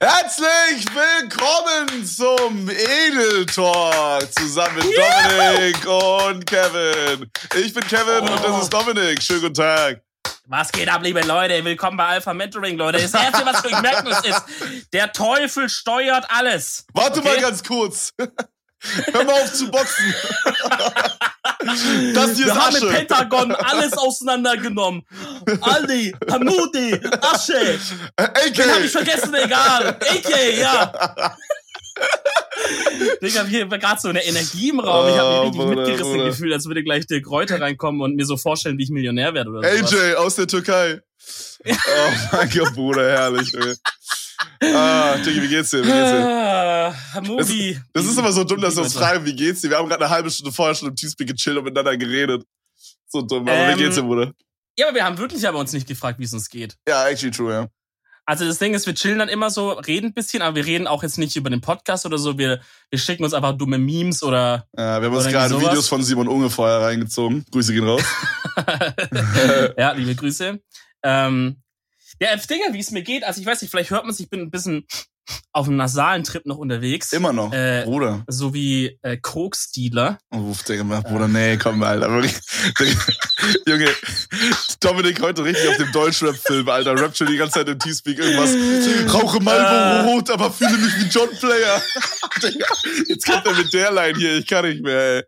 Herzlich willkommen zum Edel Talk zusammen mit Dominik und Kevin. Ich bin Kevin oh. und das ist Dominik. Schönen guten Tag. Was geht ab, liebe Leute? Willkommen bei Alpha Mentoring, Leute. Das erste, was wir merken müsst, ist, der Teufel steuert alles. Warte okay? mal ganz kurz. Hör mal auf zu boxen. Das hier Wir ist haben Asche. im Pentagon alles auseinandergenommen. Ali, Hamudi, Asche. AK. Den hab ich vergessen, egal. AK, ja. Digga, hier war gerade so eine Energie im Raum. Ich habe mich richtig Bruder, mitgerissen Bruder. gefühlt, als würde gleich der Kräuter reinkommen und mir so vorstellen, wie ich Millionär werde oder so. AJ aus der Türkei. oh mein Gott, Bruder, herrlich. Ey. Ah, Diggi, wie geht's dir? Wie geht's dir? Ah, Movie. Das, das ist immer so dumm, dass wir uns fragen, wie geht's dir? Wir haben gerade eine halbe Stunde vorher schon im Teamspeak gechillt und miteinander geredet. So dumm. Aber ähm, wie geht's dir, Bruder? Ja, aber wir haben wirklich aber uns nicht gefragt, wie es uns geht. Ja, actually true, ja. Also das Ding ist, wir chillen dann immer so, reden ein bisschen, aber wir reden auch jetzt nicht über den Podcast oder so. Wir, wir schicken uns einfach dumme Memes oder. Ja, wir haben uns gerade Videos von Simon Unge vorher reingezogen. Grüße gehen raus. ja, liebe Grüße. Ähm, ja, Digga, wie es mir geht, also ich weiß nicht, vielleicht hört man sich, ich bin ein bisschen auf einem nasalen Trip noch unterwegs. Immer noch, äh, Bruder. So wie äh, Koks-Dealer. Uff, Digga, Bruder, nee, komm, Alter. Junge, Dominik heute richtig auf dem Deutschrap-Film, Alter. Rap schon die ganze Zeit im Teamspeak irgendwas. Rauche Marlboro äh. Rot, aber fühle mich wie John Player. Digga, jetzt kommt er mit der Line hier, ich kann nicht mehr, ey.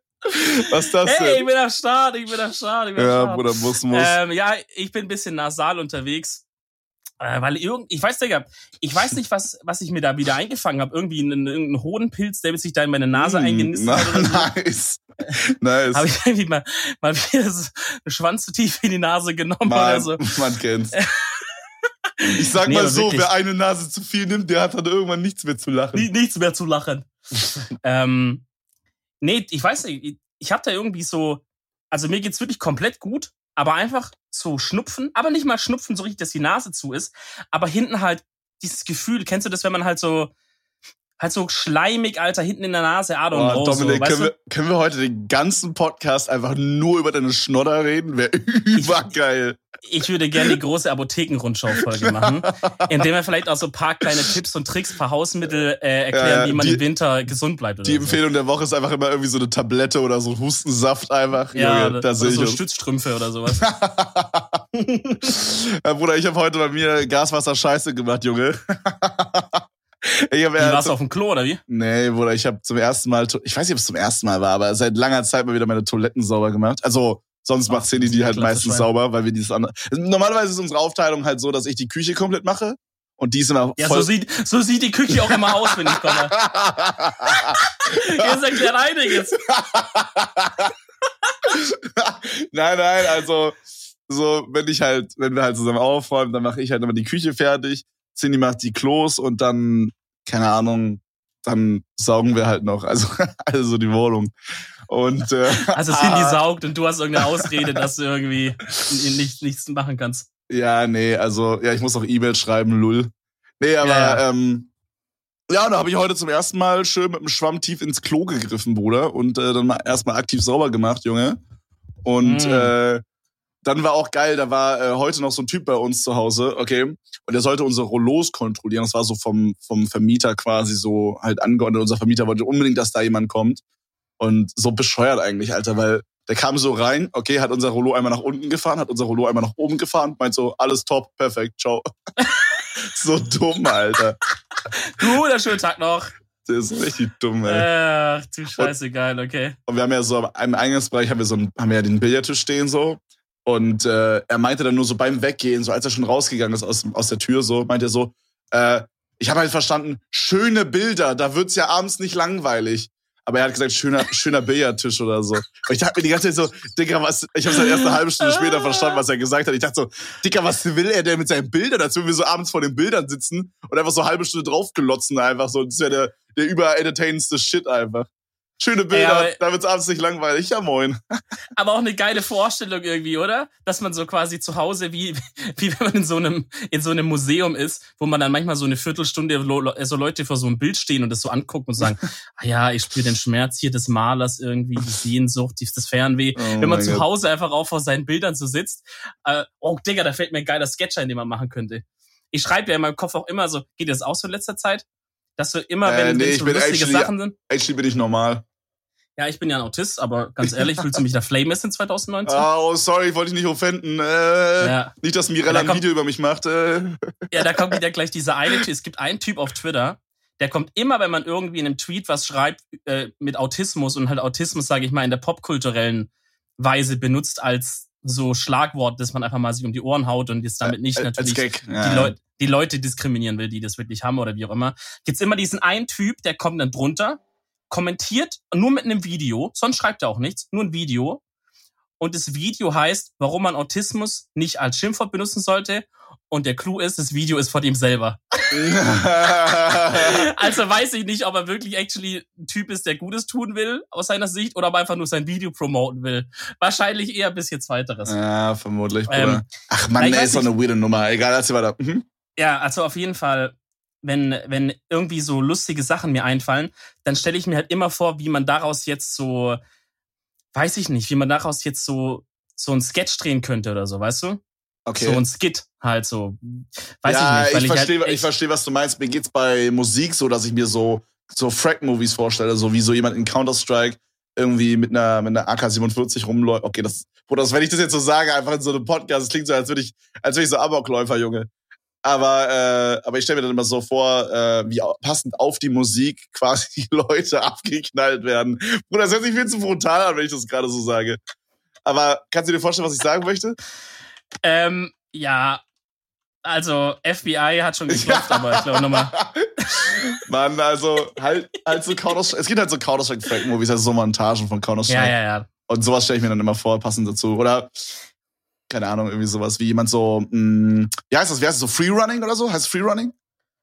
Was ist das hey, denn? ich bin am Start, ich bin am Start, ich bin ja, am Start. Bruder, muss, muss. Ähm, ja, ich bin ein bisschen nasal unterwegs. Äh, weil irgend, ich weiß, Digga, ich weiß nicht, was, was ich mir da wieder eingefangen habe. Irgendwie einen, irgendeinen Hodenpilz, der sich da in meine Nase mm, eingenistet na, hat. So. Nice. nice. habe ich irgendwie mal, mal wieder so eine Schwanz zu tief in die Nase genommen man, oder so. Man kennt's. Ich sag nee, mal so, wirklich. wer eine Nase zu viel nimmt, der hat dann irgendwann nichts mehr zu lachen. Nichts mehr zu lachen. ähm, nee, ich weiß nicht, ich, ich habe da irgendwie so, also mir geht's wirklich komplett gut aber einfach so schnupfen, aber nicht mal schnupfen so richtig, dass die Nase zu ist, aber hinten halt dieses Gefühl, kennst du das, wenn man halt so halt so schleimig, Alter, hinten in der Nase, I don't Boah, know. Dominik, so, können, wir, können wir heute den ganzen Podcast einfach nur über deine Schnodder reden? Wäre übergeil. Ich würde gerne die große Apotheken-Rundschau-Folge machen, indem wir vielleicht auch so ein paar kleine Tipps und Tricks, paar Hausmittel äh, erklären, ja, wie man die, im Winter gesund bleibt. die Empfehlung so. der Woche ist einfach immer irgendwie so eine Tablette oder so ein Hustensaft einfach. Ja, Junge, da oder so Stützstrümpfe oder sowas. ja, Bruder, ich habe heute bei mir Gaswasser Scheiße gemacht, Junge. Ich hab, wie, warst du auf dem Klo, oder wie? Nee, Bruder, ich habe zum ersten Mal, ich weiß nicht, ob es zum ersten Mal war, aber seit langer Zeit mal wieder meine Toiletten sauber gemacht. Also, sonst Ach, macht Cindy die halt meistens sauber, weil wir dieses andere. Normalerweise ist unsere Aufteilung halt so, dass ich die Küche komplett mache. Und die ist immer Ja, so sieht, so sieht die Küche auch immer aus, wenn ich komme. Jetzt erklärt einiges. nein, nein, also, so, wenn ich halt, wenn wir halt zusammen aufräumen, dann mache ich halt immer die Küche fertig. Cindy macht die Klos und dann, keine Ahnung, dann saugen wir halt noch, also, also die Und, äh, also Cindy ah, saugt und du hast irgendeine Ausrede, dass du irgendwie nicht, nichts machen kannst. Ja, nee, also, ja, ich muss auch E-Mail schreiben, lull. Nee, aber, ja, ja. ähm, ja, da habe ich heute zum ersten Mal schön mit dem Schwamm tief ins Klo gegriffen, Bruder, und äh, dann mal erstmal aktiv sauber gemacht, Junge. Und mm. äh, dann war auch geil, da war äh, heute noch so ein Typ bei uns zu Hause, okay, und der sollte unsere Rollos kontrollieren. Das war so vom, vom Vermieter quasi so halt angeordnet. Unser Vermieter wollte unbedingt, dass da jemand kommt. Und so bescheuert eigentlich, Alter, weil der kam so rein, okay, hat unser Rollo einmal nach unten gefahren, hat unser Rollo einmal nach oben gefahren, meint so, alles top, perfekt, ciao. so dumm, Alter. Guter schönen Tag noch. Der ist richtig dumm, ey. Ach, du Scheiße, und, geil, okay. Und wir haben ja so im Eingangsbereich haben wir so einen, haben wir ja den Billardtisch stehen so. Und äh, er meinte dann nur so beim Weggehen, so als er schon rausgegangen ist aus, aus der Tür, so meinte er so, äh, ich habe halt verstanden, schöne Bilder, da wird's ja abends nicht langweilig. aber er hat gesagt, schöner, schöner Billardtisch oder so. Und ich dachte mir die ganze Zeit so, Dicker, was, ich habe es erst eine halbe Stunde später verstanden, was er gesagt hat. Ich dachte so, Dicker, was will er denn mit seinen Bildern? Als würden wir so abends vor den Bildern sitzen und einfach so eine halbe Stunde draufgelotzen einfach so. Das wäre der, der überentertainendste Shit einfach. Schöne Bilder, ja, da wird's abends nicht langweilig. Ja, moin. Aber auch eine geile Vorstellung irgendwie, oder? Dass man so quasi zu Hause, wie, wie wenn man in so einem, in so einem Museum ist, wo man dann manchmal so eine Viertelstunde so Leute vor so einem Bild stehen und das so angucken und sagen, ah ja, ich spüre den Schmerz hier des Malers irgendwie, die Sehnsucht, das Fernweh. Oh wenn man zu Hause einfach auch vor seinen Bildern so sitzt, äh, oh Digga, da fällt mir ein geiler Sketch ein, den man machen könnte. Ich schreibe ja in meinem Kopf auch immer so, geht das auch so in letzter Zeit? Dass du immer, wenn, äh, nee, wenn so lustige actually, Sachen sind. Actually bin ich normal. Ja, ich bin ja ein Autist, aber ganz ehrlich, fühlst du mich der Flame in 2019? Oh, sorry, wollte ich nicht offenden. Äh, ja. Nicht, dass Mirella da ein Video über mich macht. Äh. Ja, da kommt wieder gleich dieser eine Typ. Es gibt einen Typ auf Twitter, der kommt immer, wenn man irgendwie in einem Tweet was schreibt äh, mit Autismus und halt Autismus, sage ich mal, in der popkulturellen Weise benutzt als so Schlagwort, dass man einfach mal sich um die Ohren haut und jetzt damit nicht natürlich ja. die, Leu die Leute diskriminieren will, die das wirklich haben oder wie auch immer. Gibt's immer diesen einen Typ, der kommt dann drunter kommentiert nur mit einem Video, sonst schreibt er auch nichts, nur ein Video. Und das Video heißt, warum man Autismus nicht als Schimpfwort benutzen sollte. Und der Clou ist, das Video ist von ihm selber. also weiß ich nicht, ob er wirklich actually ein Typ ist, der Gutes tun will, aus seiner Sicht, oder ob er einfach nur sein Video promoten will. Wahrscheinlich eher bis jetzt weiteres. Ja, vermutlich, Ähm, Ach man, ey, ist doch eine weirde Nummer. Egal, erzähl weiter. Mhm. Ja, also auf jeden Fall wenn, wenn irgendwie so lustige Sachen mir einfallen, dann stelle ich mir halt immer vor, wie man daraus jetzt so, weiß ich nicht, wie man daraus jetzt so, so ein Sketch drehen könnte oder so, weißt du? Okay. So ein Skit halt so. Weiß ja, ich nicht. Weil ich, ich verstehe, halt ich verstehe, was du meinst. Mir geht's bei Musik so, dass ich mir so, so Frag-Movies vorstelle, so wie so jemand in Counter-Strike irgendwie mit einer, mit einer AK-47 rumläuft. Okay, das, Bruder, wenn ich das jetzt so sage, einfach in so einem Podcast, das klingt so, als würde ich, als würde ich so Amokläufer, Junge. Aber, äh, aber ich stelle mir dann immer so vor, äh, wie passend auf die Musik quasi Leute abgeknallt werden. Bruder, das hört sich viel zu brutal an, wenn ich das gerade so sage. Aber kannst du dir vorstellen, was ich sagen möchte? Ähm, ja, also FBI hat schon geklopft, ja. aber ich glaube nochmal. Mann, also halt, halt so Counter-Strike. Es gibt halt so Counter-Strike-Movies, also so Montagen von Counter-Strike. Ja, ja, ja. Und sowas stelle ich mir dann immer vor, passend dazu. Oder keine Ahnung, irgendwie sowas wie jemand so, mh, hm, wie heißt das, wie heißt das, so Freerunning oder so? Heißt es Freerunning?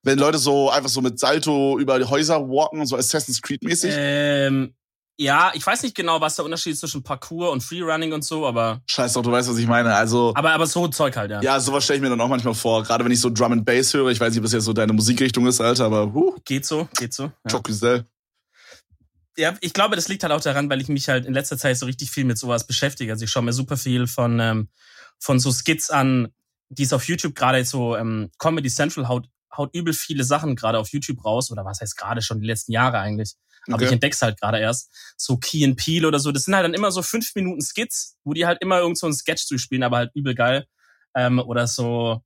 Wenn Leute so einfach so mit Salto über die Häuser walken, so Assassin's Creed mäßig? Ähm, ja, ich weiß nicht genau, was der Unterschied ist zwischen Parkour und Freerunning und so, aber. Scheiß doch, du weißt, was ich meine. Also. Aber, aber so Zeug halt, ja. Ja, sowas stelle ich mir dann auch manchmal vor. Gerade wenn ich so Drum and Bass höre. Ich weiß nicht, ob das jetzt so deine Musikrichtung ist, Alter, aber huh. Geht so, geht so. Ja. Ja, ich glaube, das liegt halt auch daran, weil ich mich halt in letzter Zeit so richtig viel mit sowas beschäftige. Also ich schaue mir super viel von ähm, von so Skits an, die es auf YouTube gerade so ähm, Comedy Central haut, haut übel viele Sachen gerade auf YouTube raus oder was heißt gerade schon die letzten Jahre eigentlich. Aber okay. ich entdeck's halt gerade erst. So Key and Peel oder so. Das sind halt dann immer so fünf Minuten Skits, wo die halt immer irgend so ein Sketch durchspielen, aber halt übel geil. Ähm, oder so,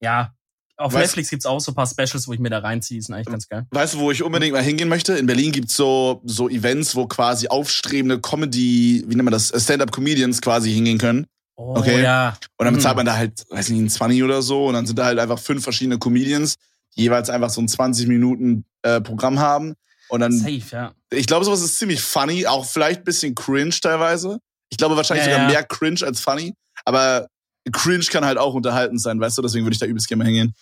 ja, auf weißt, Netflix gibt's auch so ein paar Specials, wo ich mir da reinziehe. Ist eigentlich ganz geil. Weißt du, wo ich unbedingt mal hingehen möchte? In Berlin gibt's so, so Events, wo quasi aufstrebende Comedy, wie nennt man das, Stand-Up-Comedians quasi hingehen können. Oh, okay. ja. Und dann bezahlt hm. man da halt, weiß nicht, ein 20 oder so. Und dann sind da halt einfach fünf verschiedene Comedians, die jeweils einfach so ein 20 Minuten äh, Programm haben. Und dann. Safe, ja. Ich glaube, sowas ist ziemlich funny, auch vielleicht ein bisschen cringe teilweise. Ich glaube wahrscheinlich ja, sogar ja. mehr cringe als funny. Aber cringe kann halt auch unterhaltend sein, weißt du? Deswegen würde ich da übelst gerne mal hingehen.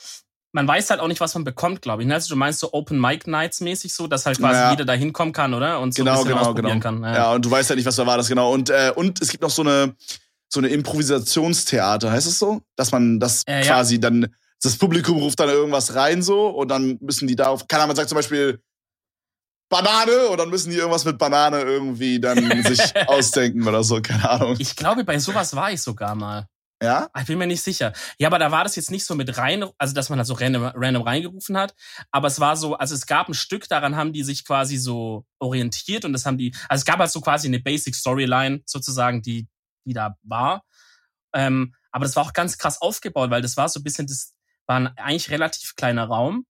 Man weiß halt auch nicht, was man bekommt, glaube ich. Ne? Also du meinst so Open Mic Nights mäßig so, dass halt quasi ja. jeder da hinkommen kann, oder? Und so genau, ein bisschen genau, ausprobieren genau. kann. Ja. ja, und du weißt halt nicht, was da war, das genau. Und, äh, und es gibt noch so eine, so eine Improvisationstheater, heißt es so? Dass man das äh, quasi ja. dann, das Publikum ruft dann irgendwas rein so und dann müssen die darauf, keine Ahnung, man sagt zum Beispiel Banane und dann müssen die irgendwas mit Banane irgendwie dann sich ausdenken oder so, keine Ahnung. Ich glaube, bei sowas war ich sogar mal. Ja? Ich bin mir nicht sicher. Ja, aber da war das jetzt nicht so mit rein, also dass man halt so random, random reingerufen hat. Aber es war so, also es gab ein Stück, daran haben die sich quasi so orientiert und das haben die, also es gab halt so quasi eine Basic Storyline sozusagen, die die da war. Ähm, aber das war auch ganz krass aufgebaut, weil das war so ein bisschen, das war ein eigentlich relativ kleiner Raum.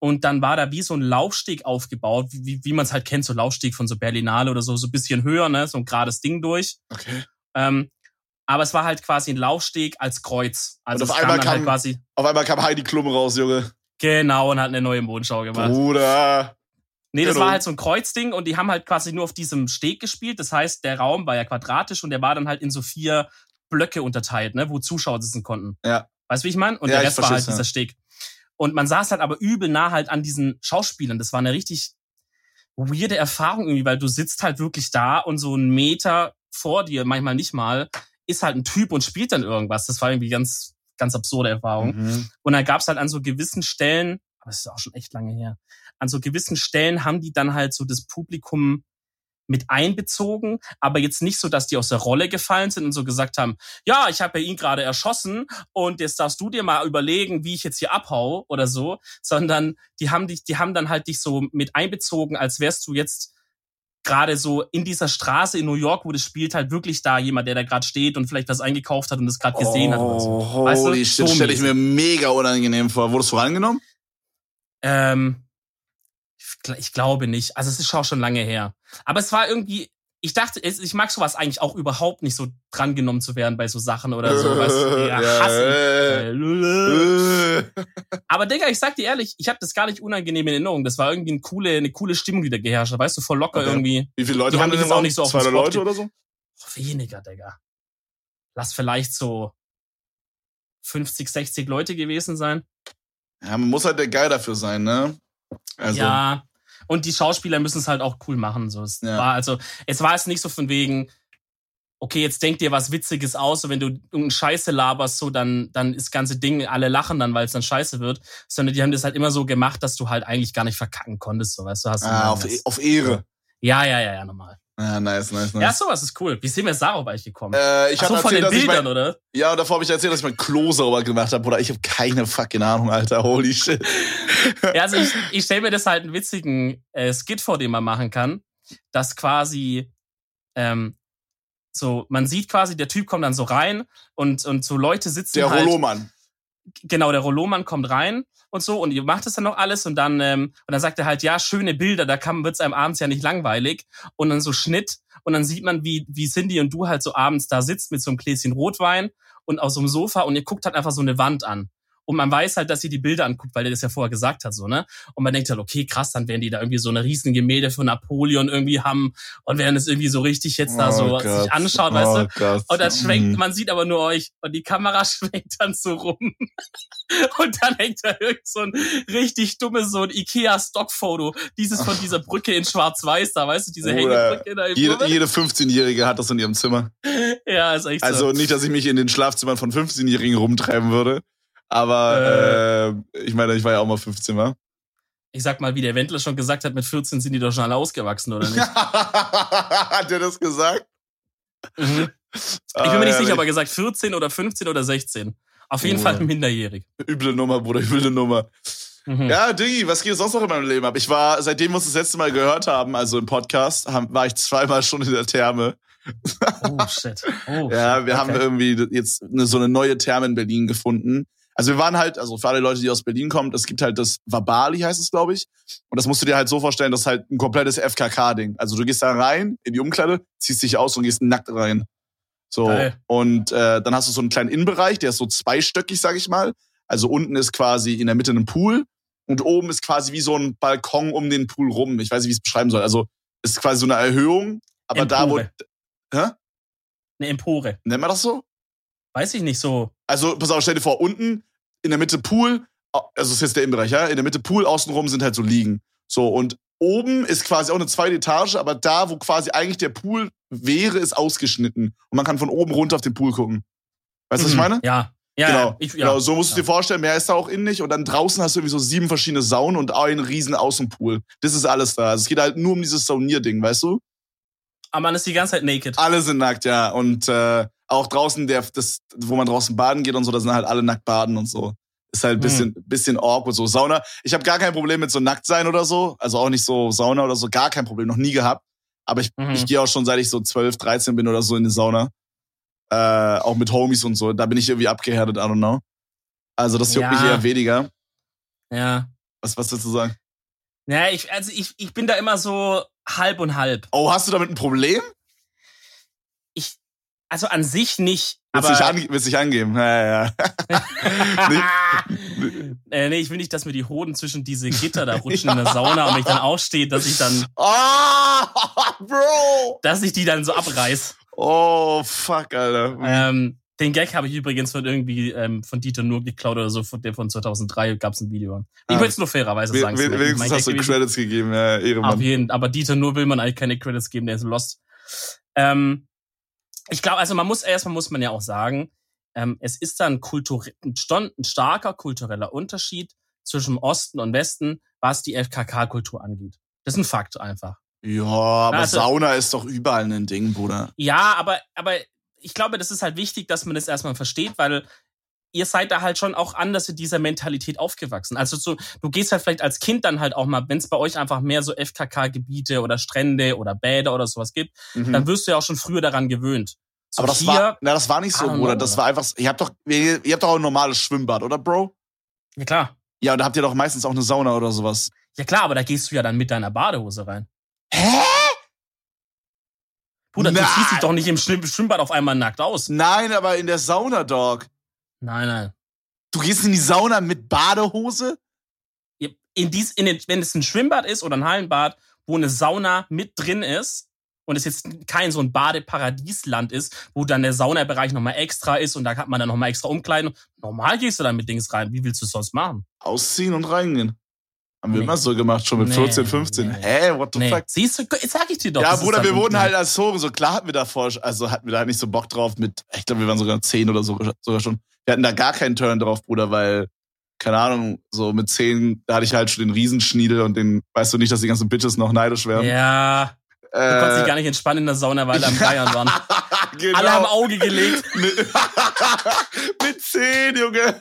Und dann war da wie so ein Laufsteg aufgebaut, wie, wie man es halt kennt, so Laufsteg von so Berlinale oder so, so ein bisschen höher, ne, so ein gerades Ding durch. Okay. Ähm, aber es war halt quasi ein Laufsteg als Kreuz. Also und auf einmal, halt kam, halt quasi auf einmal kam Heidi Klum raus, Junge. Genau, und hat eine neue Mondschau gemacht. Bruder. Nee, das Genau. war halt so ein Kreuzding und die haben halt quasi nur auf diesem Steg gespielt. Das heißt, der Raum war ja quadratisch und der war dann halt in so vier Blöcke unterteilt, ne, wo Zuschauer sitzen konnten. Ja. Weißt du, wie ich meine? Und Ja, der Rest war halt ja. dieser Steg. Und man saß halt aber übel nah halt an diesen Schauspielern. Das war eine richtig weirde Erfahrung irgendwie, weil du sitzt halt wirklich da und so einen Meter vor dir, manchmal nicht mal, ist halt ein Typ und spielt dann irgendwas. Das war irgendwie ganz, ganz absurde Erfahrung. Mhm. Und dann gab's halt an so gewissen Stellen, aber es ist auch schon echt lange her, an so gewissen Stellen haben die dann halt so das Publikum mit einbezogen, aber jetzt nicht so, dass die aus der Rolle gefallen sind und so gesagt haben, ja, ich habe ja ihn gerade erschossen und jetzt darfst du dir mal überlegen, wie ich jetzt hier abhau oder so, sondern die haben dich, die haben dann halt dich so mit einbezogen, als wärst du jetzt gerade so in dieser Straße in New York, wo das spielt, halt wirklich da jemand, der da gerade steht und vielleicht was eingekauft hat und das gerade gesehen hat oder so. Oh, Weißt du, holy shit, so stelle ich mir mega unangenehm vor. Wurdest du rangenommen? Ähm, ich glaube nicht. Also es ist auch schon lange her. Aber es war irgendwie, ich dachte, ich mag sowas eigentlich auch überhaupt nicht so drangenommen zu werden bei so Sachen oder so. Was, ja, hasse ich. Äh. Aber Digga, ich sag dir ehrlich, ich habe das gar nicht unangenehm in Erinnerung. Das war irgendwie eine coole, eine coole Stimmung, die da geherrscht hat. Weißt du, voll locker Okay. irgendwie. Wie viele Leute Die haben jetzt auch nicht so auf den 200 Spot Leute oder so? Boah, weniger, Digga. Lass vielleicht so 50, 60 Leute gewesen sein. Ja, man muss halt der Guy dafür sein, ne? Also, Ja. Und die Schauspieler müssen es halt auch cool machen. So, es Ja. war also, es war jetzt nicht so von wegen, okay, jetzt denk dir was Witziges aus, und wenn du irgendeine Scheiße laberst, so, dann, dann ist das ganze Ding, alle lachen dann, weil es dann scheiße wird. Sondern die haben das halt immer so gemacht, dass du halt eigentlich gar nicht verkacken konntest, so, weißt du, hast ah, auf, das- auf Ehre. Ja, ja, ja, ja, normal. Ja, nice, nice, nice. Ja, sowas ist cool. Wie sind wir darauf eigentlich gekommen? äh, ich Ach so, von erzählt, den dass ich Bildern, mein, oder? ja, und davor habe ich erzählt, dass ich mein Klo sauber gemacht habe, oder ich habe keine fucking Ahnung, Alter. Holy shit. Ja, also ich, ich stelle mir das halt einen witzigen äh, Skit vor, den man machen kann, dass quasi ähm, so, man sieht quasi, der Typ kommt dann so rein und, und so Leute sitzen Der halt, Holomann. genau, der Rollomann kommt rein und so. Und ihr macht es dann noch alles und dann ähm, und dann sagt er halt, ja, schöne Bilder, da kann wird's einem abends ja nicht langweilig. Und dann so Schnitt. Und dann sieht man, wie wie Cindy und du halt so abends da sitzt mit so einem Gläschen Rotwein und auf so einem Sofa und ihr guckt halt einfach so eine Wand an. Und man weiß halt, dass sie die Bilder anguckt, weil der das ja vorher gesagt hat, so, ne? Und man denkt halt, okay, krass, dann werden die da irgendwie so eine riesen Gemälde von Napoleon irgendwie haben und werden es irgendwie so richtig jetzt da so Oh sich anschaut, weißt du? oh Gott. Und dann schwenkt, Mhm. man sieht aber nur euch und die Kamera schwenkt dann so rum. Und dann hängt da irgend so ein richtig dummes, so ein Ikea-Stockfoto. Dieses von dieser Brücke in Schwarz-Weiß da, weißt du, diese Hängebrücke da im Jede, jede 15-Jährige hat das in ihrem Zimmer. Ja, ist echt so. Also nicht, dass ich mich in den Schlafzimmern von 15-Jährigen rumtreiben würde. Aber äh, ich meine, ich war ja auch mal 15 Mal. Ich sag mal, wie der Wendler schon gesagt hat, mit 14 sind die doch schon alle ausgewachsen, oder nicht? hat der das gesagt? Mhm. Ich bin mir nicht sicher, aber gesagt 14 oder 15 oder 16. Auf jeden Oh. Fall minderjährig. Üble Nummer, Bruder, üble Nummer. Mhm. Ja, Diggi, was geht sonst noch in meinem Leben ab? Ich war, seitdem wir uns das letzte Mal gehört haben, also im Podcast, haben, war ich zweimal schon in der Therme. Oh, shit. Oh, Ja, wir haben Okay. irgendwie jetzt so eine neue Therme in Berlin gefunden. Also wir waren halt, also für alle Leute, die aus Berlin kommen, es gibt halt das Vabali, heißt es, glaube ich. Und das musst du dir halt so vorstellen, das ist halt ein komplettes FKK-Ding. Also du gehst da rein in die Umkleide, ziehst dich aus und gehst nackt rein. So. Geil. Und äh, dann hast du so einen kleinen Innenbereich, der ist so zweistöckig, sag ich mal. Also unten ist quasi in der Mitte ein Pool und oben ist quasi wie so ein Balkon um den Pool rum. Ich weiß nicht, wie ich es beschreiben soll. Also es ist quasi so eine Erhöhung, aber da wo. Empore. Hä? Eine Empore. Nennt man das so? Weiß ich nicht so. Also, pass auf, stell dir vor, unten in der Mitte Pool, also das ist jetzt der Innenbereich, ja, in der Mitte Pool, außenrum sind halt so Liegen. So, und oben ist quasi auch eine zweite Etage, aber da, wo quasi eigentlich der Pool wäre, ist ausgeschnitten. Und man kann von oben runter auf den Pool gucken. Weißt du, was ich Mhm. meine? Ja. Ja, genau. Ich, ja. genau. So musst du ja. dir vorstellen, mehr ist da auch innen nicht. Und dann draußen hast du irgendwie so sieben verschiedene Saunen und einen riesen Außenpool. Das ist alles da. Also es geht halt nur um dieses Saunierding, weißt du? Aber man ist die ganze Zeit naked. Alle sind nackt, ja. Und äh, auch draußen, der, das, wo man draußen baden geht und so, da sind halt alle nackt baden und so. Ist halt ein bisschen, bisschen awkward so. Sauna. Ich habe gar kein Problem mit so nackt sein oder so. Also auch nicht so Sauna oder so. Gar kein Problem. Noch nie gehabt. Aber ich, Mhm. ich gehe auch schon, seit ich so 12, 13 bin oder so in die Sauna. Äh, auch mit Homies und so. Da bin ich irgendwie abgehärtet, I don't know. Also das juckt Ja. mich eher weniger. Ja. Was, was willst du sagen? Ja, ich, also ich, ich bin da immer so halb und halb. Oh, hast du damit ein Problem? Ich, also an sich nicht, Willst aber. dich, willst dich angeben? Ja, ja, ja. Äh, nee, ich will nicht, dass mir die Hoden zwischen diese Gitter da rutschen in der Sauna und ich dann aufstehe, dass ich dann. Oh, Bro! Dass ich die dann so abreiß. Oh, fuck, Alter. Ähm, den Gag habe ich übrigens von irgendwie ähm, von Dieter nur geklaut oder so, von der von 2003 gab es ein Video. Ich Ah, will es nur fairerweise sagen. Wen- Wenigstens hast du Credits gegeben, ja, Auf Ehrenmann. jeden, aber Dieter nur will man eigentlich keine Credits geben, der ist lost. Ähm, ich glaube, also man muss erstmal muss man ja auch sagen, ähm, es ist dann kultur ein, sto- ein starker kultureller Unterschied zwischen Osten und Westen, was die FKK-Kultur angeht. Das ist ein Fakt einfach. Ja, aber Also- Sauna ist doch überall ein Ding, Bruder. Ja, aber, aber ich glaube, das ist halt wichtig, dass man das erstmal versteht, weil ihr seid da halt schon auch anders in dieser Mentalität aufgewachsen. Also so, du gehst halt vielleicht als Kind dann halt auch mal, wenn es bei euch einfach mehr so FKK-Gebiete oder Strände oder Bäder oder sowas gibt, Mhm. dann wirst du ja auch schon früher daran gewöhnt. So aber das hier, war, na, das war nicht so, don't Bruder. Das war einfach, ihr habt doch, ihr, ihr habt doch auch ein normales Schwimmbad, oder, Bro? ja klar. Ja, und da habt ihr doch meistens auch eine Sauna oder sowas. Ja klar, aber da gehst du ja dann mit deiner Badehose rein. Hä? Bruder, du Nein. ziehst dich doch nicht im Schwimm- Schwimmbad auf einmal nackt aus. Nein, aber in der Sauna, Dog. Nein, nein. Du gehst in die Sauna mit Badehose? in dies, in den, wenn es ein Schwimmbad ist oder ein Hallenbad, wo eine Sauna mit drin ist und es jetzt kein so ein Badeparadiesland ist, wo dann der Saunabereich nochmal extra ist und da hat man dann nochmal extra Umkleiden. Normal gehst du dann mit Dings rein. Wie willst du es sonst machen? Ausziehen und reingehen. Haben wir Nee. immer so gemacht, schon mit Nee, 14, 15. nee. Hä, what the Nee. fuck? Siehst du, jetzt sag ich dir doch. ja, Bruder, wir wurden halt als Tore, so klar hatten wir davor, also hatten wir da halt nicht so Bock drauf mit, ich glaube, wir waren sogar 10 oder so, sogar schon. Wir hatten da gar keinen Turn drauf, Bruder, weil, keine Ahnung, so mit 10, da hatte ich halt schon den Riesenschniedel und den, weißt du nicht, dass die ganzen Bitches noch neidisch werden. Ja, du konntest dich äh, gar nicht entspannen in der Sauna, weil am Bayern waren. genau. Alle haben Auge gelegt. Mit, 10, Junge.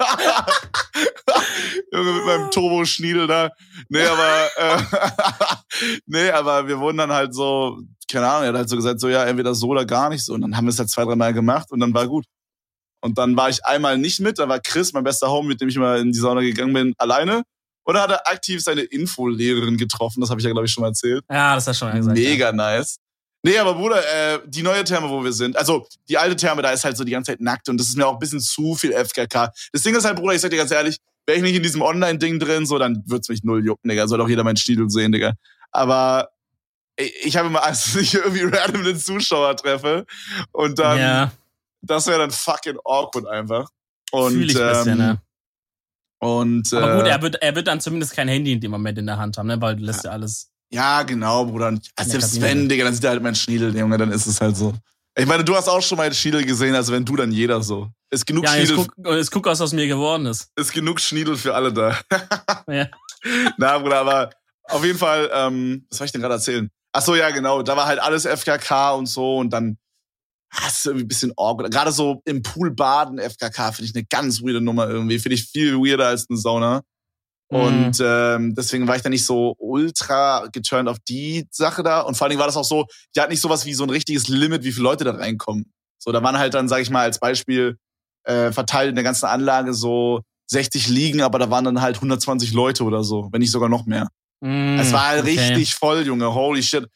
Junge, mit meinem Turbo-Schniedel da. Nee, aber, äh, nee, aber wir wurden dann halt so, keine Ahnung, er hat halt so gesagt, so, ja, entweder so oder gar nicht so. Und dann haben wir es halt zwei, drei Mal gemacht und dann war gut. Und dann war ich einmal nicht mit, da war Chris, mein bester Homie, mit dem ich immer in die Sauna gegangen bin, alleine. Und da hat er aktiv seine Infolehrerin getroffen, das habe ich ja, glaube ich, schon mal erzählt. Ja, das hast du schon mal gesagt. Mega nice. Nee, aber Bruder, äh, die neue Therme, wo wir sind, also die alte Therme, da ist halt so die ganze Zeit nackt und das ist mir auch ein bisschen zu viel FKK. Das Ding ist halt, Bruder, ich sag dir ganz ehrlich, wäre ich nicht in diesem Online-Ding drin, so, dann wird's mich null jucken, Digga. Soll auch jeder meinen Schniedel sehen, Digga. Aber ich, ich habe immer Angst, dass ich irgendwie random den Zuschauer treffe und Ja, dann, ja das wäre dann fucking awkward einfach. Und, fühle ich ein bisschen, ähm, ne? und Aber äh, gut, er wird, er wird dann zumindest kein Handy in dem Moment in der Hand haben, ne? weil du lässt ja alles. Ja, genau, Bruder. Und der selbst Kabine. wenn, Digga, dann sieht er halt mein Schniedel, Junge, dann ist es halt so. Ich meine, du hast auch schon meinen Schniedel gesehen, also wenn du, dann jeder so. Ist genug Ja, jetzt Schniedel, guck, jetzt guck, was aus mir geworden ist. ist genug Schniedel für alle da. Ja. Na, Bruder, aber auf jeden Fall, ähm, was soll ich denn gerade erzählen? Ach so, ja, genau, da war halt alles FKK und so und dann hast du irgendwie ein bisschen awkward. Gerade so im Pool baden FKK finde ich eine ganz weirde Nummer irgendwie. Finde ich viel weirder als eine Sauna. Mhm. Und ähm, deswegen war ich da nicht so ultra geturnt auf die Sache da. Und vor allen Dingen war das auch so, die hat nicht sowas wie so ein richtiges Limit, wie viele Leute da reinkommen. So, da waren halt dann, sag ich mal, als Beispiel äh, verteilt in der ganzen Anlage so 60 Liegen, aber da waren dann halt 120 Leute oder so, wenn nicht sogar noch mehr. Mm, Es war halt okay. richtig voll, Junge. Holy shit.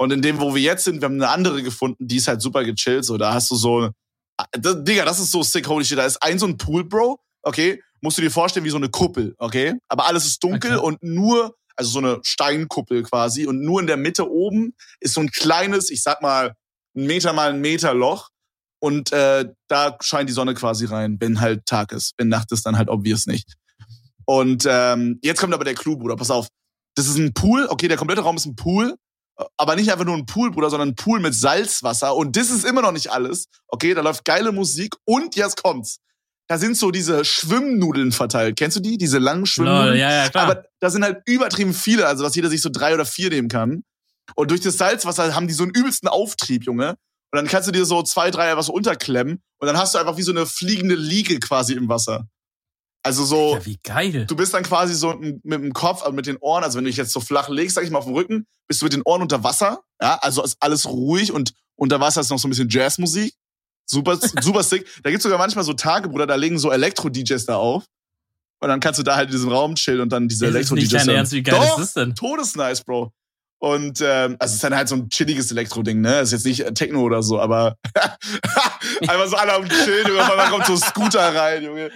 Und in dem, wo wir jetzt sind, wir haben eine andere gefunden, die ist halt super gechillt. So, da hast du so, das, Digga, das ist so sick, holy shit. Da ist ein so ein Pool, Bro. Okay, musst du dir vorstellen wie so eine Kuppel, okay? Aber alles ist dunkel Okay. und nur, also so eine Steinkuppel quasi. Und nur in der Mitte oben ist so ein kleines, ich sag mal, ein Meter mal ein Meter Loch. Und äh, da scheint die Sonne quasi rein, wenn halt Tag ist. Wenn Nacht ist, dann halt obvious nicht. Und ähm, jetzt kommt aber der Clou, Bruder. Pass auf. Das ist ein Pool. Okay, der komplette Raum ist ein Pool. Aber nicht einfach nur ein Pool, Bruder, sondern ein Pool mit Salzwasser. Und das ist immer noch nicht alles. Okay, da läuft geile Musik. Und jetzt kommt's. Da sind so diese Schwimmnudeln verteilt. Kennst du die? Diese langen Schwimmnudeln? Lol, ja, ja, klar. Aber da sind halt übertrieben viele, also dass jeder sich so drei oder vier nehmen kann. Und durch das Salzwasser haben die so einen übelsten Auftrieb, Junge. Und dann kannst du dir so zwei, drei einfach so unterklemmen. Und dann hast du einfach wie so eine fliegende Liege quasi im Wasser. Also so, ja, wie geil. du bist dann quasi so mit dem Kopf, also mit den Ohren, also wenn du dich jetzt so flach legst, sag ich mal, auf dem Rücken, bist du mit den Ohren unter Wasser. Ja, also ist alles ruhig und unter Wasser ist noch so ein bisschen Jazzmusik. Super, super sick. Da gibt's sogar manchmal so Tage, Bruder, da legen so Elektro-DJs da auf. Und dann kannst du da halt in diesem Raum chillen und dann diese Elektro-DJs. Ernst, wie geil Doch, ist das denn? Todesnice, Bro. Und ähm, also es ist dann halt so ein chilliges Elektro-Ding, ne? Ist jetzt nicht äh, Techno oder so, aber einfach so alle am Chillen, Junge, auf einmal kommt so ein Scooter rein, Junge.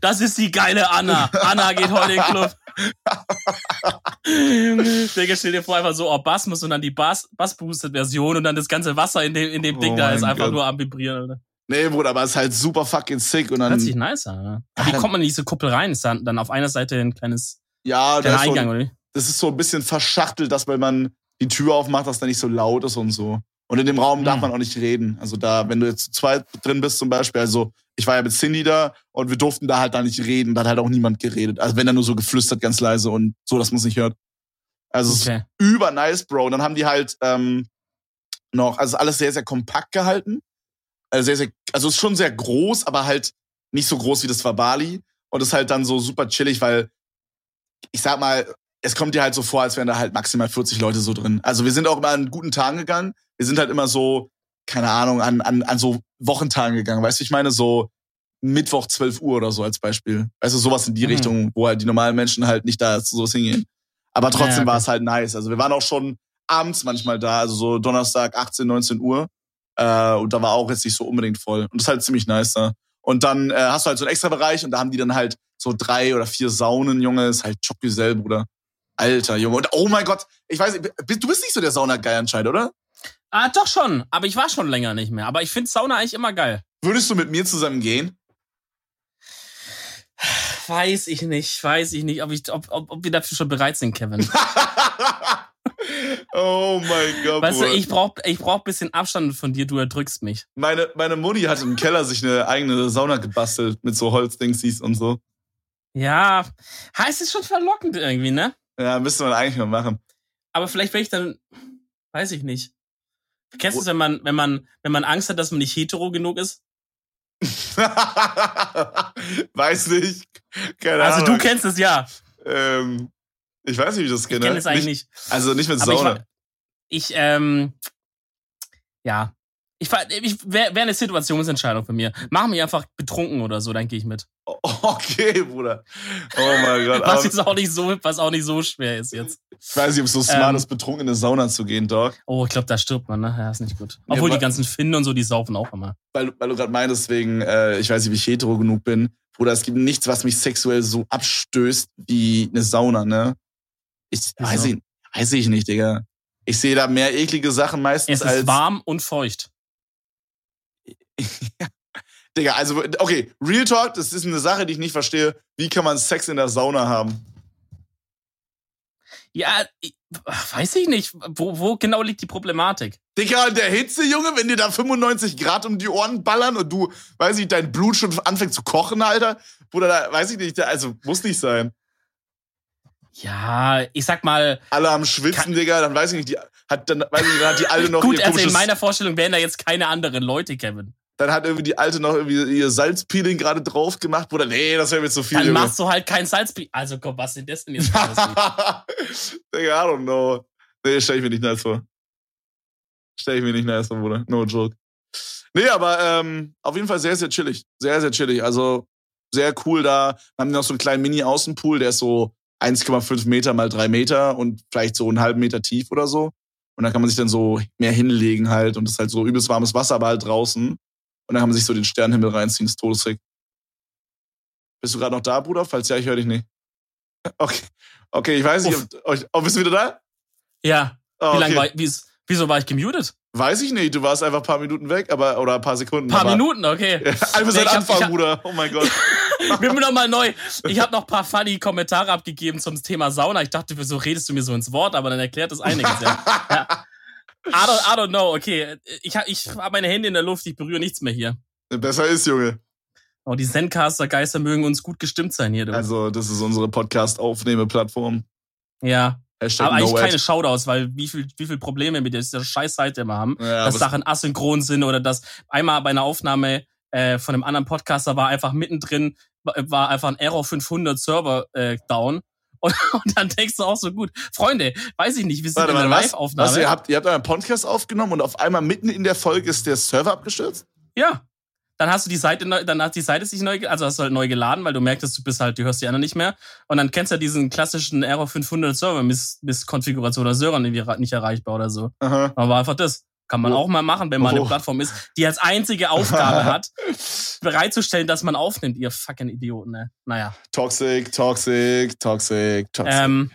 Das ist die geile Anna. Anna geht heute in den Club. Digga, stell dir vor, einfach so Orgasmus und dann die Bass, Bass-Boosted-Version und dann das ganze Wasser in dem, in dem Ding Oh da ist einfach Gott. nur am Vibrieren, Alter. Nee, Bruder, aber es ist halt super fucking sick und dann. Hört sich nice an, ne? Wie kommt man in diese Kuppel rein? Ist dann, dann auf einer Seite ein kleines, ja, kleiner Eingang, so, oder wie? das ist so ein bisschen verschachtelt, dass wenn man die Tür aufmacht, dass da nicht so laut ist und so. Und in dem Raum darf Hm. man auch nicht reden. Also da, wenn du jetzt zu zweit drin bist zum Beispiel, also ich war ja mit Cindy da und wir durften da halt da nicht reden, da hat halt auch niemand geredet. Also wenn er nur so geflüstert ganz leise und so, dass man es nicht hört. Also es ist Okay. über nice, Bro. Und dann haben die halt ähm, noch, also alles sehr, sehr kompakt gehalten. Also sehr, sehr, also es ist schon sehr groß, aber halt nicht so groß wie das war Bali. Und ist halt dann so super chillig, weil ich sag mal, es kommt dir halt so vor, als wären da halt maximal 40 Leute so drin. Also wir sind auch immer an guten Tagen gegangen. Wir sind halt immer so, keine Ahnung, an, an, an so Wochentagen gegangen. Weißt du, ich meine, so Mittwoch 12 Uhr oder so als Beispiel. Weißt du, sowas in die Mhm. Richtung, wo halt die normalen Menschen halt nicht da zu sowas hingehen. Aber trotzdem Ja, okay. war es halt nice. Also wir waren auch schon abends manchmal da, also so Donnerstag 18, 19 Uhr. Äh, und da war auch jetzt nicht so unbedingt voll. Und das ist halt ziemlich nice da. Und dann äh, hast du halt so einen extra Bereich und da haben die dann halt so drei oder vier Saunen, Junge. ist halt Chopgesell, Bruder. Alter, Junge. Und oh mein Gott, ich weiß nicht, du bist nicht so der Saunageil anscheinend, oder? Ah, doch schon. Aber ich war schon länger nicht mehr. Aber ich finde Sauna eigentlich immer geil. Würdest du mit mir zusammen gehen? Weiß ich nicht, weiß ich nicht, ob, ich, ob, ob, ob wir dafür schon bereit sind, Kevin. oh mein Gott, Weißt du, ich brauch, ich brauch ein bisschen Abstand von dir, du erdrückst mich. Meine, meine Mutti hat im Keller sich eine eigene Sauna gebastelt mit so Holzdingsies und so. Ja, heißt es schon verlockend irgendwie, ne? Ja, müsste man eigentlich mal machen. Aber vielleicht wäre ich dann, weiß ich nicht. Kennst du es, wenn man, wenn man, wenn man Angst hat, dass man nicht hetero genug ist? weiß nicht. Keine Also Ahnung. du kennst es ja. Ähm, ich weiß nicht, wie ich das Ich kenne. kenne es eigentlich nicht. Also nicht mit ich, Sauna. war- ich ähm, ja. Ich, ich wäre wär eine Situationsentscheidung für mir. Mach mich einfach betrunken oder so, dann gehe ich mit. Okay, Bruder. Oh mein Gott. Was jetzt auch nicht so, was auch nicht so schwer ist jetzt. ich weiß nicht, ob es so smart Ähm, ist, betrunken in eine Sauna zu gehen, Dog. Oh, ich glaube, da stirbt man, ne? Ja, ist nicht gut. Ja, Obwohl wa- die ganzen Finnen und so, die saufen auch immer. Weil, weil du gerade meintest, wegen, äh, ich weiß nicht, wie ich hetero genug bin. Bruder, es gibt nichts, was mich sexuell so abstößt wie eine Sauna, ne? Ich Wieso? weiß ich, weiß ich nicht, Digga. Ich sehe da mehr eklige Sachen meistens Es als. ist warm und feucht. Digga, also, okay, Real Talk, das ist eine Sache, die ich nicht verstehe. Wie kann man Sex in der Sauna haben? Ja, ich, weiß ich nicht. Wo, wo genau liegt die Problematik? Digga, in der Hitze, Junge, wenn dir da 95 Grad um die Ohren ballern und du, weiß ich, dein Blut schon anfängt zu kochen, Alter. Bruder, da, weiß ich nicht, also, muss nicht sein. Ja, ich sag mal, Alle am Schwitzen, Kann- Digga, dann weiß ich nicht, die, hat, dann, weiß ich nicht, dann hat die Alte noch gut, also in meiner Vorstellung wären da jetzt keine anderen Leute, Kevin. Dann hat irgendwie die Alte noch irgendwie ihr Salzpeeling gerade drauf gemacht. Bruder, nee, das wäre mir zu viel, Dann Junge. machst du halt kein Salzpi. Also komm, was sind das denn jetzt? Digga, I don't know. Nee, stell ich mir nicht nice vor. Stell ich mir nicht nice vor, Bruder. No joke. Nee, aber ähm, auf jeden Fall sehr, sehr chillig. Sehr, sehr chillig. Also sehr cool da. Dann haben noch so einen kleinen Mini-Außenpool, der ist so 1,5 Meter mal 3 Meter und vielleicht so einen halben Meter tief oder so. Und da kann man sich dann so mehr hinlegen halt und es ist halt so übelst warmes Wasser, aber halt draußen. Und dann kann man sich so den Sternenhimmel reinziehen, ist todessick. Bist du gerade noch da, Bruder? Falls ja, ich höre dich nicht. Okay. Okay, ich weiß nicht, ob, euch- oh, bist du wieder da? Ja, Oh, wie lange okay. war ich, wie, wieso war ich gemutet? Weiß ich nicht, du warst einfach ein paar Minuten weg, aber oder ein paar Sekunden. Ein paar aber, Minuten, okay. Ja, einfach Nee, seit hab- Anfang, hab- Bruder. Oh mein Gott. Wir sind noch mal neu. Ich habe noch ein paar funny Kommentare abgegeben zum Thema Sauna. Ich dachte, wieso redest du mir so ins Wort, aber dann erklärt das einiges. Ja. Ja. I, don't, I don't know, okay. Ich habe ich hab meine Hände in der Luft, ich berühre nichts mehr hier. Besser ist, Junge. Oh, die Zencaster-Geister mögen uns gut gestimmt sein hier. Du. Also, das ist unsere Podcast-Aufnehme-Plattform. ja, Hashtag aber eigentlich no ad. keine Shoutouts, weil wie viel, wie viel Probleme mit dieser scheiß Seite immer haben. Ja, dass Sachen asynchron sind oder dass einmal bei einer Aufnahme äh, von einem anderen Podcaster war einfach mittendrin, wa- war einfach ein Error 500 Server äh, down. Und, und dann denkst du auch so gut, Freunde, weiß ich nicht, wir sind Warte in was? Live-Aufnahme. was? Ihr habt, ihr habt euren Podcast aufgenommen und auf einmal mitten in der Folge ist der Server abgestürzt? Ja. Dann hast du die Seite neu, dann hat die Seite sich neu, also hast du halt neu geladen, weil du merktest, du bist halt, du hörst die anderen nicht mehr. Und dann kennst du ja diesen klassischen Error 500 Server Miss, Misskonfiguration oder Server nicht, nicht erreichbar oder so. Aha. Aber war einfach das. Kann man Oh. auch mal machen, wenn man Oh. eine Plattform ist, die als einzige Aufgabe hat, bereitzustellen, dass man aufnimmt, ihr fucking Idioten, ne? Naja. Toxic, toxic, toxic, toxic. Ähm,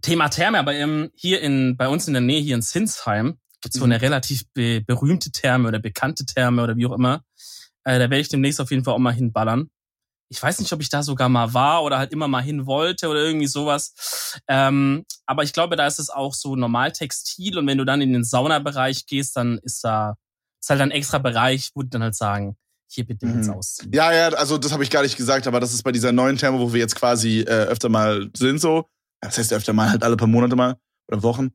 Thema Therme, aber ähm, hier in, bei uns in der Nähe, hier in Sinsheim, gibt's so Mhm. eine relativ be berühmte Therme oder bekannte Therme oder wie auch immer. Äh, da werde ich demnächst auf jeden Fall auch mal hinballern. Ich weiß nicht, ob ich da sogar mal war oder halt immer mal hin wollte oder irgendwie sowas. Ähm, aber ich glaube, da ist es auch so normal Textil und wenn du dann in den Saunabereich gehst, dann ist da ist halt ein extra Bereich, wo die dann halt sagen, hier bitte jetzt Mhm. ausziehen. Ja, ja, also das habe ich gar nicht gesagt, aber das ist bei dieser neuen Therme, wo wir jetzt quasi äh, öfter mal sind, so. Das heißt öfter mal, halt alle paar Monate mal oder Wochen.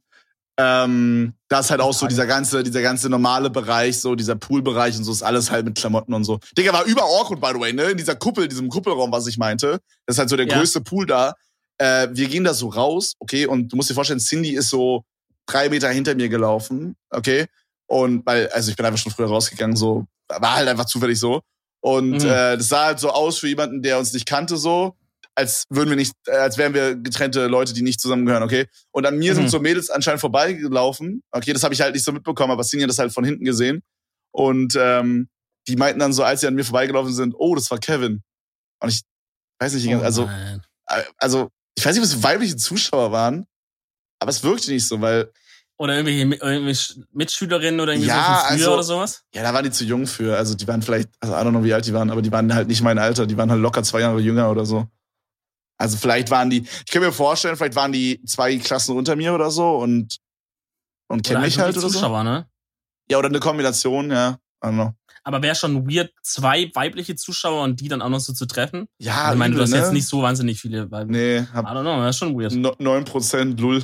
Ähm, da ist halt auch so dieser ganze, dieser ganze normale Bereich, so dieser Poolbereich und so ist alles halt mit Klamotten und so. Digga, war über awkward, by the way, ne? In dieser Kuppel, diesem Kuppelraum, was ich meinte. Das ist halt so der Ja. größte Pool da. Äh, wir gehen da so raus, okay, und du musst dir vorstellen, Cindy ist so drei Meter hinter mir gelaufen, okay? Und weil, also ich bin einfach schon früher rausgegangen, so, war halt einfach zufällig so. Und Mhm. äh, das sah halt so aus für jemanden, der uns nicht kannte, so, als würden wir nicht, äh, als wären wir getrennte Leute, die nicht zusammengehören, okay? Und an mir Mhm. sind so Mädels anscheinend vorbeigelaufen. Okay, das habe ich halt nicht so mitbekommen, aber hat das halt von hinten gesehen. Und ähm, die meinten dann so, als sie an mir vorbeigelaufen sind, oh, das war Kevin. Und ich weiß nicht, Oh also, nein. äh, also, ich weiß nicht, ob es weibliche Zuschauer waren, aber es wirkte nicht so, weil, Oder irgendwelche, irgendwelche Mitschülerinnen oder irgendwie Ja, so also- oder sowas? ja, da waren die zu jung für. Also die waren vielleicht, also I don't know, wie alt die waren, aber die waren halt nicht mein Alter, die waren halt locker zwei Jahre jünger oder so. Also vielleicht waren die, ich kann mir vorstellen, vielleicht waren die zwei Klassen unter mir oder so und und kennen mich halt oder so. Zuschauer, ne? Ja, oder eine Kombination, ja. I don't know. Aber wäre schon weird, zwei weibliche Zuschauer und die dann auch noch so zu treffen. Ja, ich meine, du hast ne? jetzt nicht so wahnsinnig viele weibliche. Nee, I hab don't know, das ist schon weird. no- 9% Lull.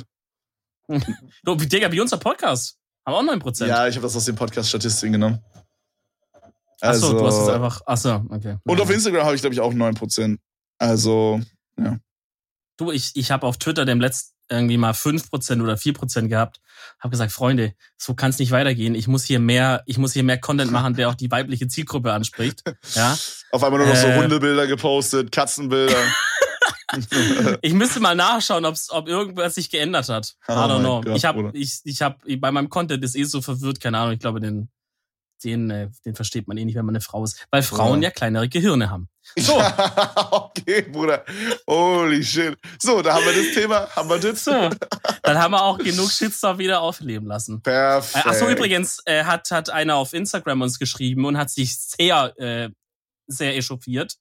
Du, wie Digga, wie unser Podcast. Haben auch 9%. Ja, ich habe das aus den Podcast-Statistiken genommen. Achso, du hast es Also- einfach. Achso, okay. Und auf Instagram habe ich, glaube ich, auch 9%. Also, Du, ich, ich habe auf Twitter dem letzten irgendwie mal 5% oder 4% gehabt. Hab gesagt, Freunde, so kann es nicht weitergehen. Ich muss hier mehr, ich muss hier mehr Content machen, der auch die weibliche Zielgruppe anspricht. Ja. auf einmal nur noch so Äh. Hundebilder gepostet, Katzenbilder. Ich müsste mal nachschauen, ob's, ob irgendwas sich geändert hat. I Oh don't mein know. Gott, ich habe, ich, ich habe, bei meinem Content ist eh so verwirrt, keine Ahnung. Ich glaube, den, den, äh, den versteht man eh nicht, wenn man eine Frau ist, weil Frauen Ja. ja kleinere Gehirne haben. So, okay, Bruder. Holy shit. So, da haben wir das Thema. Haben wir das? so, dann haben wir auch genug Shitstorm wieder aufleben lassen. Perfekt. Äh, Ach so, übrigens äh, hat hat einer auf Instagram uns geschrieben und hat sich sehr äh, sehr echauffiert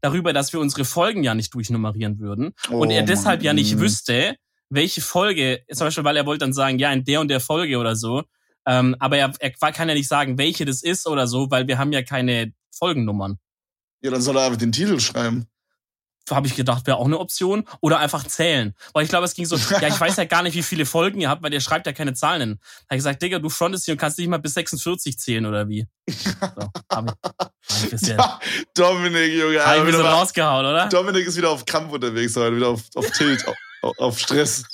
darüber, dass wir unsere Folgen ja nicht durchnummerieren würden und Oh er deshalb Mann. ja nicht wüsste, welche Folge, zum Beispiel, weil er wollte dann sagen, ja, in der und der Folge oder so, ähm, aber er, er kann ja nicht sagen, welche das ist oder so, weil wir haben ja keine Folgennummern. Ja, dann soll er einfach den Titel schreiben. Habe ich gedacht, wäre auch eine Option. Oder einfach zählen. Weil ich glaube, es ging so, ja, ich weiß ja gar nicht, wie viele Folgen ihr habt, weil ihr schreibt ja keine Zahlen hin. Da habe ich gesagt, Digga, du frontest hier und kannst nicht mal bis 46 zählen oder wie? So, hab ich, hab ich hab Dominik, Junge. ich Alter, bisschen wieder rausgehauen, oder? Dominik ist wieder auf Krampf unterwegs heute, wieder auf, auf Tilt, auf, auf Stress.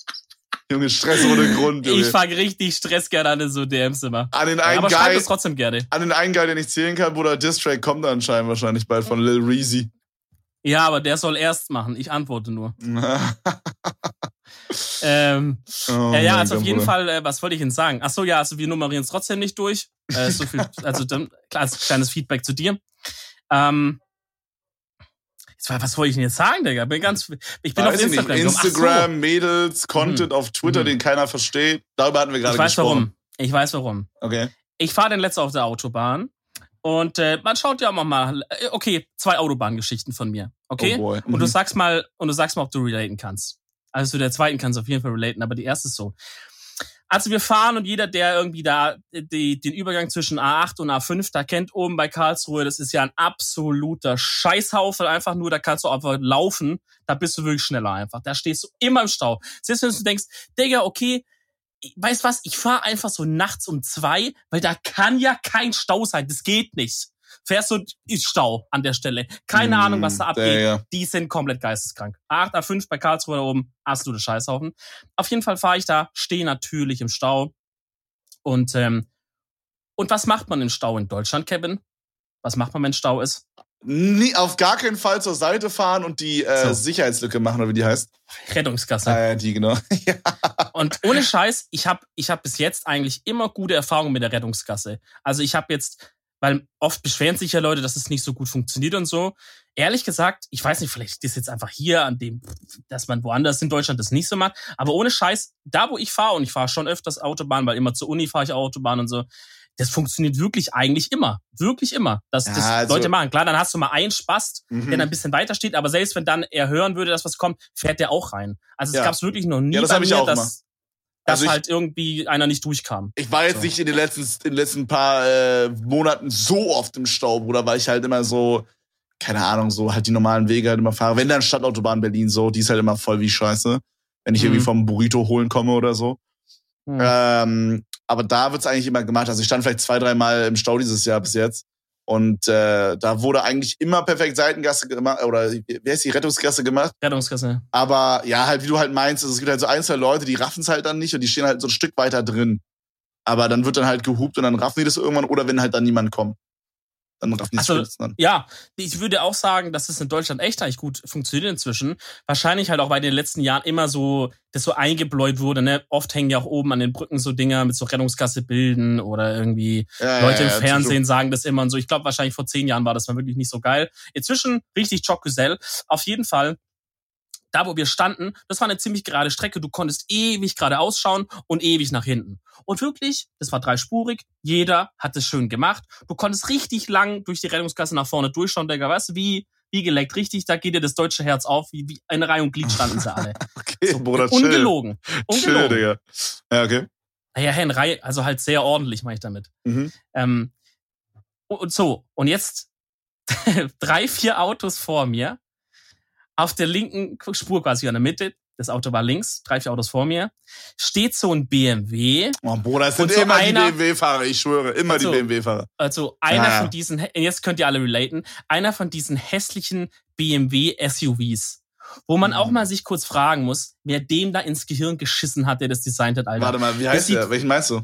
Junge, Stress ohne Grund, Junge. Ich fang richtig Stress gerne an in so DMs immer. an den Ja, einen aber schreib Guy, es trotzdem gerne. an den einen Guy, den ich zählen kann, Bruder, Distrack kommt anscheinend wahrscheinlich bald von Lil Reezy. Ja, aber der soll erst machen. Ich antworte nur. Ähm, oh ja, ja, also auf jeden Bruder. Fall, äh, was wollte ich Ihnen sagen? Ach so, ja, also wir nummerieren es trotzdem nicht durch. Äh, so viel, also dann, klar, als kleines Feedback zu dir. Ähm, was wollte ich denn jetzt sagen, Digga? Bin ganz, ich bin Weiß auf ich nicht. Instagram. so. Instagram, Mädels, Content auf Twitter, Mhm. den keiner versteht. Darüber hatten wir gerade Ich weiß gesprochen. warum. Ich weiß warum. Okay. Ich fahre den letzten auf der Autobahn und äh, man schaut ja auch mal, äh, okay, zwei Autobahngeschichten von mir. Okay? Oh boy. Und du Mhm. sagst mal, und du sagst mal, ob du relaten kannst. Also zu der zweiten kannst du auf jeden Fall relaten, aber die erste ist so. Also wir fahren und jeder, der irgendwie da die, den Übergang zwischen A8 und A5 da kennt, oben bei Karlsruhe, das ist ja ein absoluter Scheißhaufen, einfach nur, da kannst du einfach laufen, da bist du wirklich schneller einfach. Da stehst du immer im Stau. Selbst wenn du denkst, Digga, okay, weißt was, ich fahre einfach so nachts um zwei, weil da kann ja kein Stau sein, das geht nicht. Fährst du, ist Stau an der Stelle. Keine Mm, Ahnung, was da abgeht Digga. die sind komplett geisteskrank. A8, A5 bei Karlsruhe da oben, absolute Scheißhaufen. Auf jeden Fall fahre ich da, stehe natürlich im Stau. Und, ähm, und was macht man im Stau in Deutschland, Kevin? Was macht man, wenn Stau ist? Nie, auf gar keinen Fall zur Seite fahren und die äh, so. Sicherheitslücke machen, oder wie die heißt. Rettungsgasse. Äh, die, genau. ja. Und ohne Scheiß, ich habe ich hab bis jetzt eigentlich immer gute Erfahrungen mit der Rettungsgasse. Also ich habe jetzt, weil oft beschweren sich ja Leute, dass es nicht so gut funktioniert und so. Ehrlich gesagt, ich weiß nicht, vielleicht ist jetzt einfach hier an dem, dass man woanders in Deutschland das nicht so macht. Aber ohne Scheiß, da wo ich fahre, und ich fahre schon öfters Autobahn, weil immer zur Uni fahre ich Autobahn und so, das funktioniert wirklich eigentlich immer. Wirklich immer. Das, das ja, also, Leute machen. Klar, dann hast du mal einen Spast, mhm. der dann ein bisschen weiter steht, aber selbst wenn dann er hören würde, dass was kommt, fährt der auch rein. Also es ja. gab es wirklich noch nie ja, das bei mir, dass, dass also halt irgendwie einer nicht durchkam. Ich war jetzt so. nicht in den letzten, in den letzten paar äh, Monaten so oft im Stau, Bruder, weil ich halt immer so, keine Ahnung, so halt die normalen Wege halt immer fahre. Wenn dann Stadtautobahn Berlin so, die ist halt immer voll wie Scheiße. Wenn ich mhm. irgendwie vom Burrito holen komme oder so. Mhm. Ähm, aber da wird's eigentlich immer gemacht. Also ich stand vielleicht zwei, dreimal im Stau dieses Jahr bis jetzt. Und äh, da wurde eigentlich immer perfekt Seitengasse gemacht, oder wie heißt die, Rettungsgasse gemacht? Rettungsgasse. Aber ja, halt, wie du halt meinst, also es gibt halt so ein, zwei Leute, die raffen es halt dann nicht und die stehen halt so ein Stück weiter drin. Aber dann wird dann halt gehupt und dann raffen die das irgendwann oder wenn halt dann niemand kommt dann raffen also, dann. Ja, ich würde auch sagen, dass es in Deutschland echt eigentlich gut funktioniert inzwischen. Wahrscheinlich halt auch, weil in den letzten Jahren immer so, das so eingebläut wurde, ne? Oft hängen ja auch oben an den Brücken so Dinger mit so Rettungskasse bilden oder irgendwie ja, Leute ja, im Fernsehen so. sagen das immer und so. Ich glaube, wahrscheinlich vor zehn Jahren war das mal wirklich nicht so geil. Inzwischen richtig Choc-Gesell. Auf jeden Fall da wo wir standen, das war eine ziemlich gerade Strecke. Du konntest ewig gerade ausschauen und ewig nach hinten. Und wirklich, das war dreispurig. Jeder hat es schön gemacht. Du konntest richtig lang durch die Rettungsgasse nach vorne durchschauen, Digga. Du, wie, wie geleckt. Richtig, da geht dir das deutsche Herz auf. Wie, wie eine Reihe und Glied standen sie alle. okay, so, Bruder, ungelogen. Ungelogen. Chill, Digga. Ja, okay. Naja, in Reihe, also halt sehr ordentlich, mache ich damit. Mhm. Ähm, und so, und jetzt drei, vier Autos vor mir auf der linken Spur quasi in der Mitte, das Auto war links, drei, vier Autos vor mir, steht so ein BMW. Oh, Bruder, es sind so immer einer, die BMW-Fahrer, ich schwöre, immer also, die BMW-Fahrer. Also einer ja. von diesen, jetzt könnt ihr alle relaten, einer von diesen hässlichen BMW-SUVs. Wo man mhm. auch mal sich kurz fragen muss, wer dem da ins Gehirn geschissen hat, der das designt hat, Alter. Warte mal, wie heißt der? Welchen meinst du?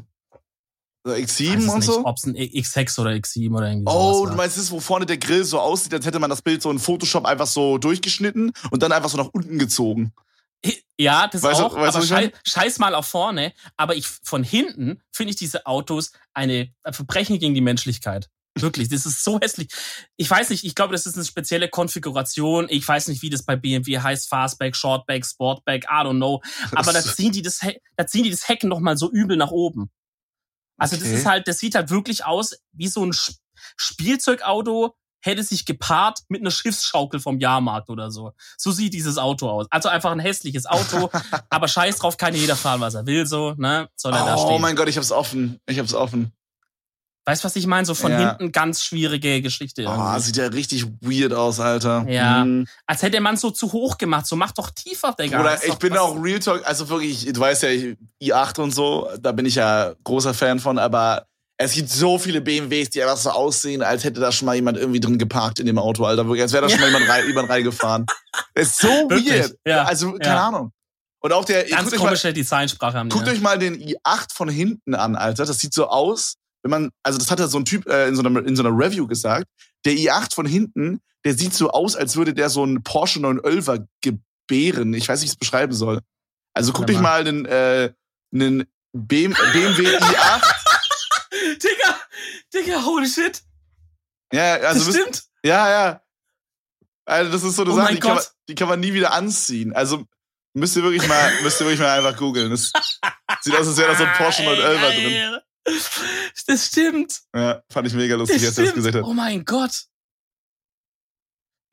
So X7 und so? Ob es ein X6 oder X7 oder irgendwie Oh, du meinst das, wo vorne der Grill so aussieht, als hätte man das Bild so in Photoshop einfach so durchgeschnitten und dann einfach so nach unten gezogen. Ja, das weißt auch, du, weißt aber scheiß, scheiß mal auf vorne. Aber ich von hinten finde ich diese Autos eine Verbrechen gegen die Menschlichkeit. Wirklich, das ist so hässlich. Ich weiß nicht, ich glaube, das ist eine spezielle Konfiguration. Ich weiß nicht, wie das bei BMW heißt, Fastback, Shortback, Sportback, I don't know. Aber da ziehen die das, da ziehen die das Hecken noch mal so übel nach oben. Also okay. das ist halt, das sieht halt wirklich aus wie so ein Spielzeugauto hätte sich gepaart mit einer Schiffsschaukel vom Jahrmarkt oder so. So sieht dieses Auto aus. Also einfach ein hässliches Auto, aber scheiß drauf, kann jeder fahren, was er will, so, ne? Soll er oh, da stehen. Oh mein Gott, ich hab's offen. Ich hab's offen. Weißt du, was ich meine? So von ja. hinten ganz schwierige Geschichte. Irgendwie. Oh, sieht ja richtig weird aus, Alter. Ja. Mhm. Als hätte man so zu hoch gemacht. So mach doch tiefer, Digga. Oder ich bin auch Real Talk, also wirklich, du weißt ja, i8 und so, da bin ich ja großer Fan von, aber es gibt so viele BMWs, die einfach so aussehen, als hätte da schon mal jemand irgendwie drin geparkt in dem Auto, Alter. Wirklich, als wäre da schon mal jemand rein, jemand reingefahren. Das ist so weird. Ja. Also, keine ja. Ahnung. Und auch der. Ganz komische mal, Designsprache haben. Guckt euch mal den i8 von hinten an, Alter. Das sieht so aus, wenn man, also das hat ja so ein Typ äh, in, so einer, in so einer Review gesagt, der i8 von hinten, der sieht so aus, als würde der so einen Porsche 911 gebären. Ich weiß nicht, wie ich es beschreiben soll. Also guck dich mal den, äh, einen BMW i8. Digga, Digga, holy shit. Ja, also das stimmt. Ja, ja. Also das ist so eine oh Sache, die kann, man, die kann man nie wieder anziehen. Also müsst ihr wirklich mal, müsst ihr wirklich mal einfach googeln. Das sieht aus, als wäre da so ein Porsche 911 drin. Das stimmt. Ja, fand ich mega lustig, als er das gesagt hat. Oh mein Gott.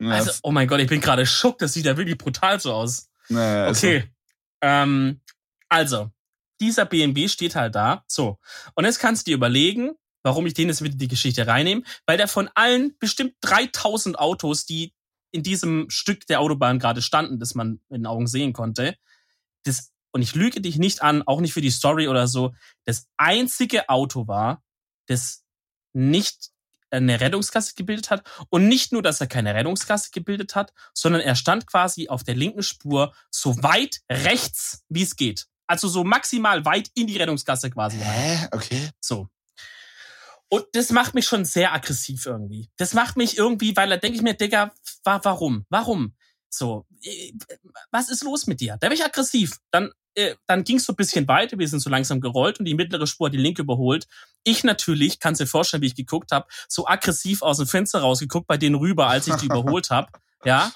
Ja, also, oh mein Gott, ich bin gerade schockt. Das sieht ja wirklich brutal so aus. Naja, okay. So. Ähm, also, dieser BMW steht halt da. So. Und jetzt kannst du dir überlegen, warum ich den jetzt mit in die Geschichte reinnehme. Weil der von allen bestimmt 3000 Autos, die in diesem Stück der Autobahn gerade standen, das man mit den Augen sehen konnte, das und ich lüge dich nicht an, auch nicht für die Story oder so, das einzige Auto war, das nicht eine Rettungskasse gebildet hat. Und nicht nur, dass er keine Rettungskasse gebildet hat, sondern er stand quasi auf der linken Spur so weit rechts, wie es geht. Also so maximal weit in die Rettungskasse quasi. Hä? Okay. So. Und das macht mich schon sehr aggressiv irgendwie. Das macht mich irgendwie, weil da denke ich mir, Digga, wa warum? Warum? So, äh, was ist los mit dir? Da bin ich aggressiv. Dann, äh, dann ging es so ein bisschen weiter, wir sind so langsam gerollt und die mittlere Spur hat die linke überholt. Ich natürlich, kannst dir vorstellen, wie ich geguckt habe, so aggressiv aus dem Fenster rausgeguckt bei denen rüber, als ich die überholt habe. Ja.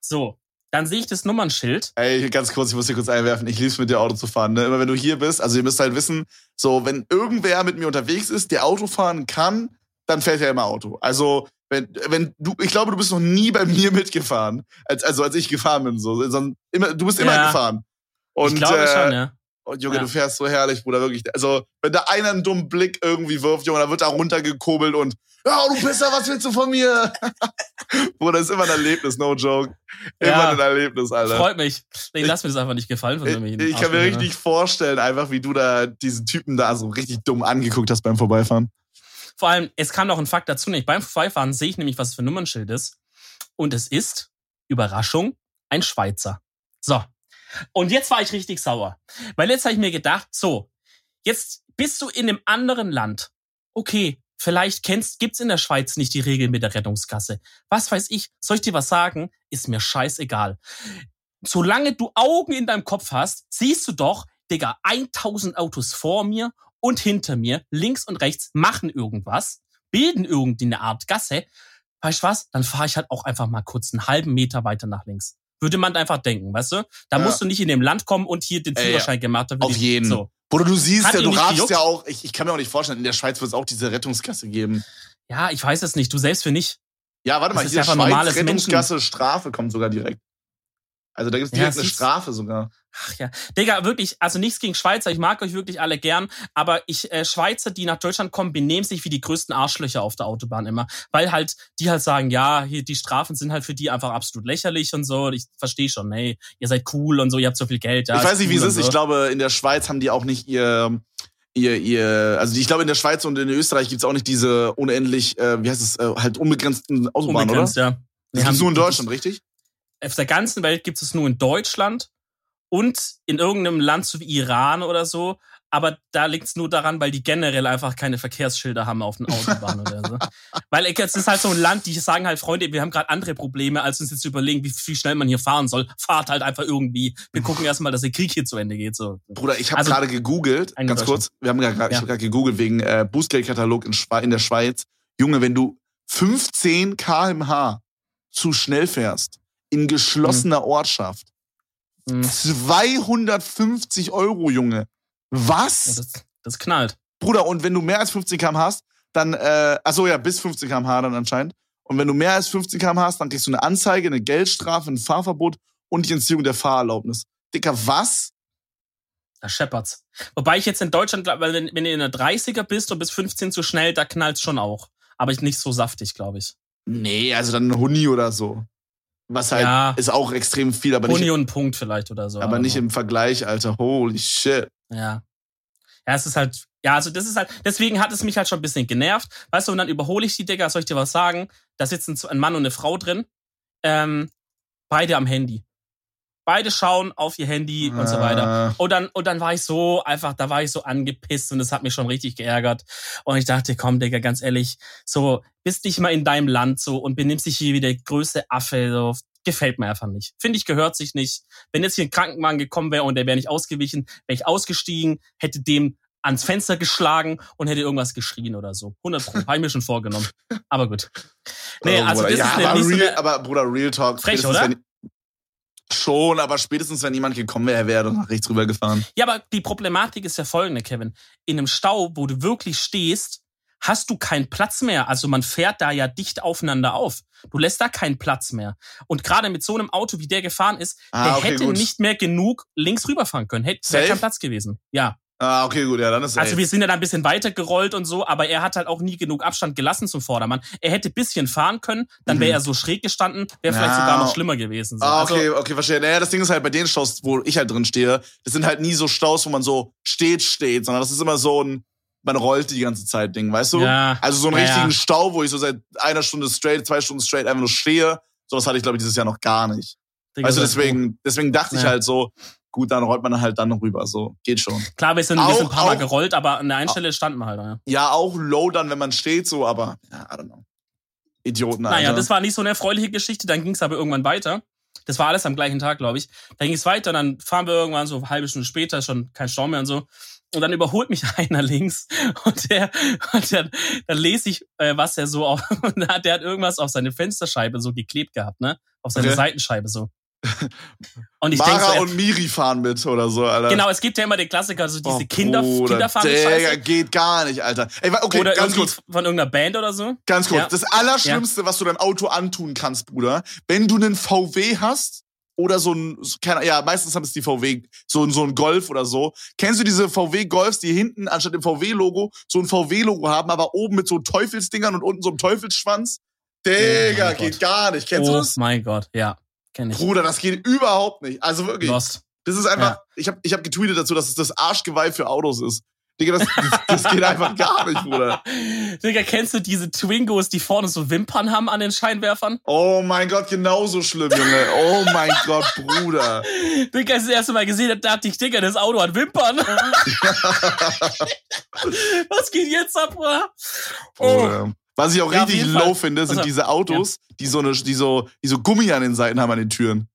So, dann sehe ich das Nummernschild. Ey, ganz kurz, ich muss hier kurz einwerfen. Ich lieb's mit dir Auto zu fahren. Ne? Immer wenn du hier bist, also ihr müsst halt wissen, so wenn irgendwer mit mir unterwegs ist, der Auto fahren kann, dann fährt er immer Auto. Also wenn, wenn du, ich glaube, du bist noch nie bei mir mitgefahren, als, also als ich gefahren bin, so, sondern immer, du bist immer Ja. gefahren. Und, ich glaube äh, schon, ja. Und Junge, Ja. du fährst so herrlich, Bruder, wirklich. Also, wenn da einer einen dummen Blick irgendwie wirft, Junge, dann wird da runtergekurbelt und, ja, du Pisser, was willst du von mir? Bruder, das ist immer ein Erlebnis, no joke. Immer Ja. ein Erlebnis, Alter. Freut mich. Nee, lass mir das einfach nicht gefallen von Ich, ich kann mir richtig vorstellen, einfach wie du da diesen Typen da so richtig dumm angeguckt hast beim Vorbeifahren. Vor allem, es kam noch ein Fakt dazu, nicht beim Vorbeifahren sehe ich nämlich, was für ein Nummernschild ist. Und es ist, Überraschung, ein Schweizer. So. Und jetzt war ich richtig sauer. Weil jetzt habe ich mir gedacht, so, jetzt bist du in einem anderen Land. Okay, vielleicht kennst, gibt's in der Schweiz nicht die Regel mit der Rettungskasse. Was weiß ich, soll ich dir was sagen? Ist mir scheißegal. Solange du Augen in deinem Kopf hast, siehst du doch, Digga, 1000 Autos vor mir und hinter mir, links und rechts, machen irgendwas, bilden irgendeine Art Gasse. Weißt du was? Dann fahre ich halt auch einfach mal kurz einen halben Meter weiter nach links. Würde man einfach denken, weißt du? Da Ja. musst du nicht in dem Land kommen und hier den Führerschein gemacht haben. auf jeden. So. Bruder, du siehst Hat ja, du gejuckt? ja auch, ich, ich kann mir auch nicht vorstellen, in der Schweiz wird es auch diese Rettungskasse geben. Ja, ich weiß es nicht. Du selbst für nicht. Ja, warte Das mal, ist hier einfach Schweiz, normales Rettungskasse, Strafe kommt sogar direkt. Also da gibt es Ja, direkt eine siehst- Strafe sogar. Ach ja. Digga, wirklich, also nichts gegen Schweizer. Ich mag euch wirklich alle gern. Aber ich, äh, Schweizer, die nach Deutschland kommen, benehmen sich wie die größten Arschlöcher auf der Autobahn immer. Weil halt, die halt sagen, ja, hier, die Strafen sind halt für die einfach absolut lächerlich und so. Und Ich verstehe schon, hey, ihr seid cool und so, ihr habt so viel Geld. Ja, ich weiß nicht, wie es cool ist. und Ich so. glaube, in der Schweiz haben die auch nicht ihr, ihr, ihr, also ich glaube, in der Schweiz und in Österreich gibt's auch nicht diese unendlich, äh, wie heißt es, äh, halt unbegrenzten Autobahnen, Unbegrenzt, oder? ja. Das gibt's nur in Deutschland, richtig? Auf der ganzen Welt gibt es nur in Deutschland und in irgendeinem Land so wie Iran oder so. Aber da liegt es nur daran, weil die generell einfach keine Verkehrsschilder haben auf den Autobahnen oder so. Weil es ist halt so ein Land, die sagen halt, Freunde, wir haben gerade andere Probleme, als uns jetzt zu überlegen, wie, wie schnell man hier fahren soll. Fahrt halt einfach irgendwie. Wir gucken erstmal, dass der Krieg hier zu Ende geht. So. Bruder, ich habe Also- gerade gegoogelt, ganz kurz, wir haben gerade, ich Ja. habe gerade gegoogelt wegen äh, Bußgeldkatalog in, in der Schweiz. Junge, wenn du 15 kmh zu schnell fährst in geschlossener Ortschaft, Hm. 250 Euro, Junge. Was? Das, das knallt. Bruder, und wenn du mehr als 15 km hast, dann, äh, achso, ja, bis 15 km/h dann anscheinend. Und wenn du mehr als 15 km hast, dann kriegst du eine Anzeige, eine Geldstrafe, ein Fahrverbot und die Entziehung der Fahrerlaubnis. Dicker, was? Da scheppert's. Wobei ich jetzt in Deutschland, wenn, wenn du in der 30er bist und bis 15 zu schnell, da knallt's schon auch. Aber nicht so saftig, glaube ich. Nee, also dann ein Huni oder so. Was halt Ja. ist auch extrem viel, aber Huni nicht, und ein Punkt vielleicht oder so. aber nicht im Vergleich, Alter. Holy shit. Ja. Ja, es ist halt, ja, also das ist halt, deswegen hat es mich halt schon ein bisschen genervt. Weißt du, und dann überhole ich die Digga, soll ich dir was sagen? Da sitzen ein Mann und eine Frau drin, ähm, beide am Handy. Beide schauen auf ihr Handy und so weiter. Äh, Und dann, und dann war ich so, einfach, da war ich so angepisst und das hat mich schon richtig geärgert. Und ich dachte, komm, Digga, ganz ehrlich, so, bist nicht mal in deinem Land so und benimmst dich hier wie der größte Affe, so, gefällt mir einfach nicht. Finde ich, gehört sich nicht. Wenn jetzt hier ein Krankenwagen gekommen wäre und der wäre nicht ausgewichen, wäre ich ausgestiegen, hätte dem ans Fenster geschlagen und hätte irgendwas geschrien oder so. 100 Pro, habe ich mir schon vorgenommen. Aber gut. Nee, also das ja, ist aber, real, aber Bruder, Real Talk. Frech, oder? Wenn, schon, aber spätestens, wenn jemand gekommen wäre, wäre er doch nach rechts rüber gefahren. Ja, aber die Problematik ist ja folgende, Kevin. In einem Stau, wo du wirklich stehst, hast du keinen Platz mehr. Also man fährt da ja dicht aufeinander auf. Du lässt da keinen Platz mehr. Und gerade mit so einem Auto, wie der gefahren ist, Ah, der okay, hätte gut. nicht mehr genug links rüberfahren können. Hätte wäre Safe? kein Platz gewesen. Ja. Ah, okay, gut, ja, dann ist Also safe. wir sind ja da ein bisschen weiter gerollt und so, aber er hat halt auch nie genug Abstand gelassen zum Vordermann. Er hätte bisschen fahren können, dann wäre Mhm. er so schräg gestanden, wäre vielleicht sogar noch schlimmer gewesen. So. Ah, Also, okay, okay, verstehe. Naja, das Ding ist halt bei den Staus, wo ich halt drin stehe, das sind halt nie so Staus, wo man so steht, steht, sondern das ist immer so ein, man rollt die ganze Zeit Ding, weißt du? Ja. Also so einen Ja, richtigen. Stau, wo ich so seit einer Stunde straight, zwei Stunden straight einfach nur stehe, sowas hatte ich, glaube ich, dieses Jahr noch gar nicht. Also das- deswegen, deswegen dachte ich Ja. halt so, gut, dann rollt man halt dann rüber. So, geht schon. Klar, wir sind, Auch- wir sind ein paar Mal auch- gerollt, aber an der einen Stelle standen wir halt. Ja. Ja, auch low dann, wenn man steht, so, aber ja, I don't know. Idioten, Alter. Naja, das war nicht so eine erfreuliche Geschichte. Dann ging es aber irgendwann weiter. Das war alles am gleichen Tag, glaube ich. Dann ging es weiter, dann fahren wir irgendwann so eine halbe Stunde später, schon kein Stau mehr und so. Und dann überholt mich einer links und der, und der dann lese ich, äh, was er so auf, und der hat, der hat irgendwas auf seine Fensterscheibe so geklebt gehabt, ne? Auf seine Okay. Seitenscheibe so. Und ich Mara so, und Miri fahren mit oder so, Alter. genau, es gibt ja immer den Klassiker, so diese Oh, Kinder, Bruder, Kinderfahren Digga, Scheiße. geht gar nicht, Alter. Ey, okay, oder ganz kurz. von irgendeiner Band oder so. Ganz kurz. Ja. Das Allerschlimmste, was du deinem Auto antun kannst, Bruder, wenn du einen VW hast oder so ein, keine, ja, meistens haben es die VW, so, ein- so ein Golf oder so. Kennst du diese VW Golfs, die hinten anstatt dem VW-Logo so ein VW-Logo haben, aber oben mit so Teufelsdingern und unten so einem Teufelsschwanz? Digga, Oh geht Gott. gar nicht. Kennst oh du das? mein Gott, ja, kenne ich. Bruder, das geht überhaupt nicht. Also wirklich. Lost. Das ist einfach, Ja. ich habe ich hab getweetet dazu, dass es das Arschgeweih für Autos ist. Digga, das, das, das geht einfach gar nicht, Bruder. Digga, kennst du diese Twingos, die vorne so Wimpern haben an den Scheinwerfern? Oh mein Gott, genauso schlimm, Junge. Oh mein Gott, Bruder. Digga, als ich das erste Mal gesehen habe, dachte ich, Digga, das Auto hat Wimpern. Was geht jetzt ab, Bruder? Oh. Bruder. Was ich auch Ja, richtig low Fall. finde, sind Also, diese Autos, die so eine, die so, die so Gummi an den Seiten haben an den Türen.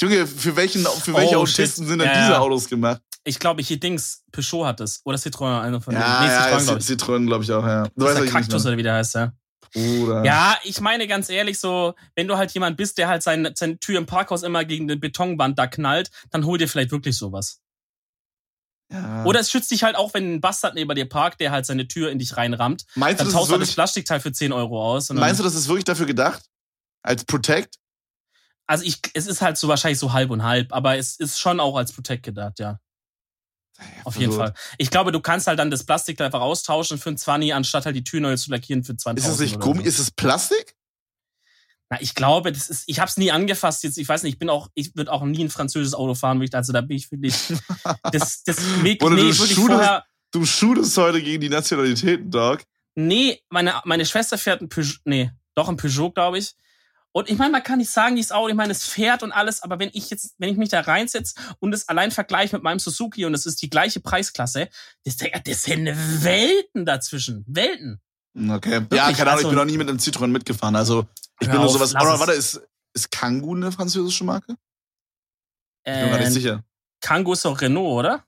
Junge, für welchen, für welche Oh, Autisten shit. sind denn Ja, diese ja. Autos gemacht? Ich glaube, hier Dings, Peugeot hat es. Oder Citroën, einer von denen. Ja, nee, ja, Citroën, glaube ich. Citroën, glaube ich auch, ja. Du Das weißt, der Kaktus oder wie der heißt, ja. Bruder. Ja, ich meine ganz ehrlich so, wenn du halt jemand bist, der halt seine, seine Tür im Parkhaus immer gegen den Betonwand da knallt, dann hol dir vielleicht wirklich sowas. Ja. Oder es schützt dich halt auch, wenn ein Bastard neben dir parkt, der halt seine Tür in dich reinrammt. meinst du, Dann das ist tauscht er das wirklich, Plastikteil für 10 Euro aus. Meinst du, das ist wirklich dafür gedacht? Als Protect? also ich, es ist halt so wahrscheinlich so halb und halb, aber es ist schon auch als Protect gedacht, ja. Auf jeden. Fall. Ich glaube, du kannst halt dann das Plastik einfach austauschen für ein 20, anstatt halt die Tür neu zu lackieren für 20 Ist es nicht Gummi? So. Ist es Plastik? Na, ich glaube, das ist, ich habe es nie angefasst jetzt. Ich weiß nicht, ich bin auch, ich würde auch nie ein französisches Auto fahren, wirklich. Also da bin ich wirklich, das, das wirklich, Oder nee, du shootest- vorher. Du shootest heute gegen die Nationalitäten, Dog. Nee, meine, meine Schwester fährt ein Peugeot, nee, doch ein Peugeot, glaube ich. Und ich meine, man kann nicht sagen, dieses Auto, ich meine, es fährt und alles, aber wenn ich jetzt, wenn ich mich da reinsetze und es allein vergleiche mit meinem Suzuki und es ist die gleiche Preisklasse, das, das sind Welten dazwischen. Welten. Okay. ja, Wirklich, keine Ahnung, ich also- bin noch nie mit einem Citroën mitgefahren. Also, ich Hör bin nur sowas. es. warte, ist, ist Kangoo eine französische Marke? Ich bin mir gar nicht Äh, sicher. Kangoo ist doch Renault, oder?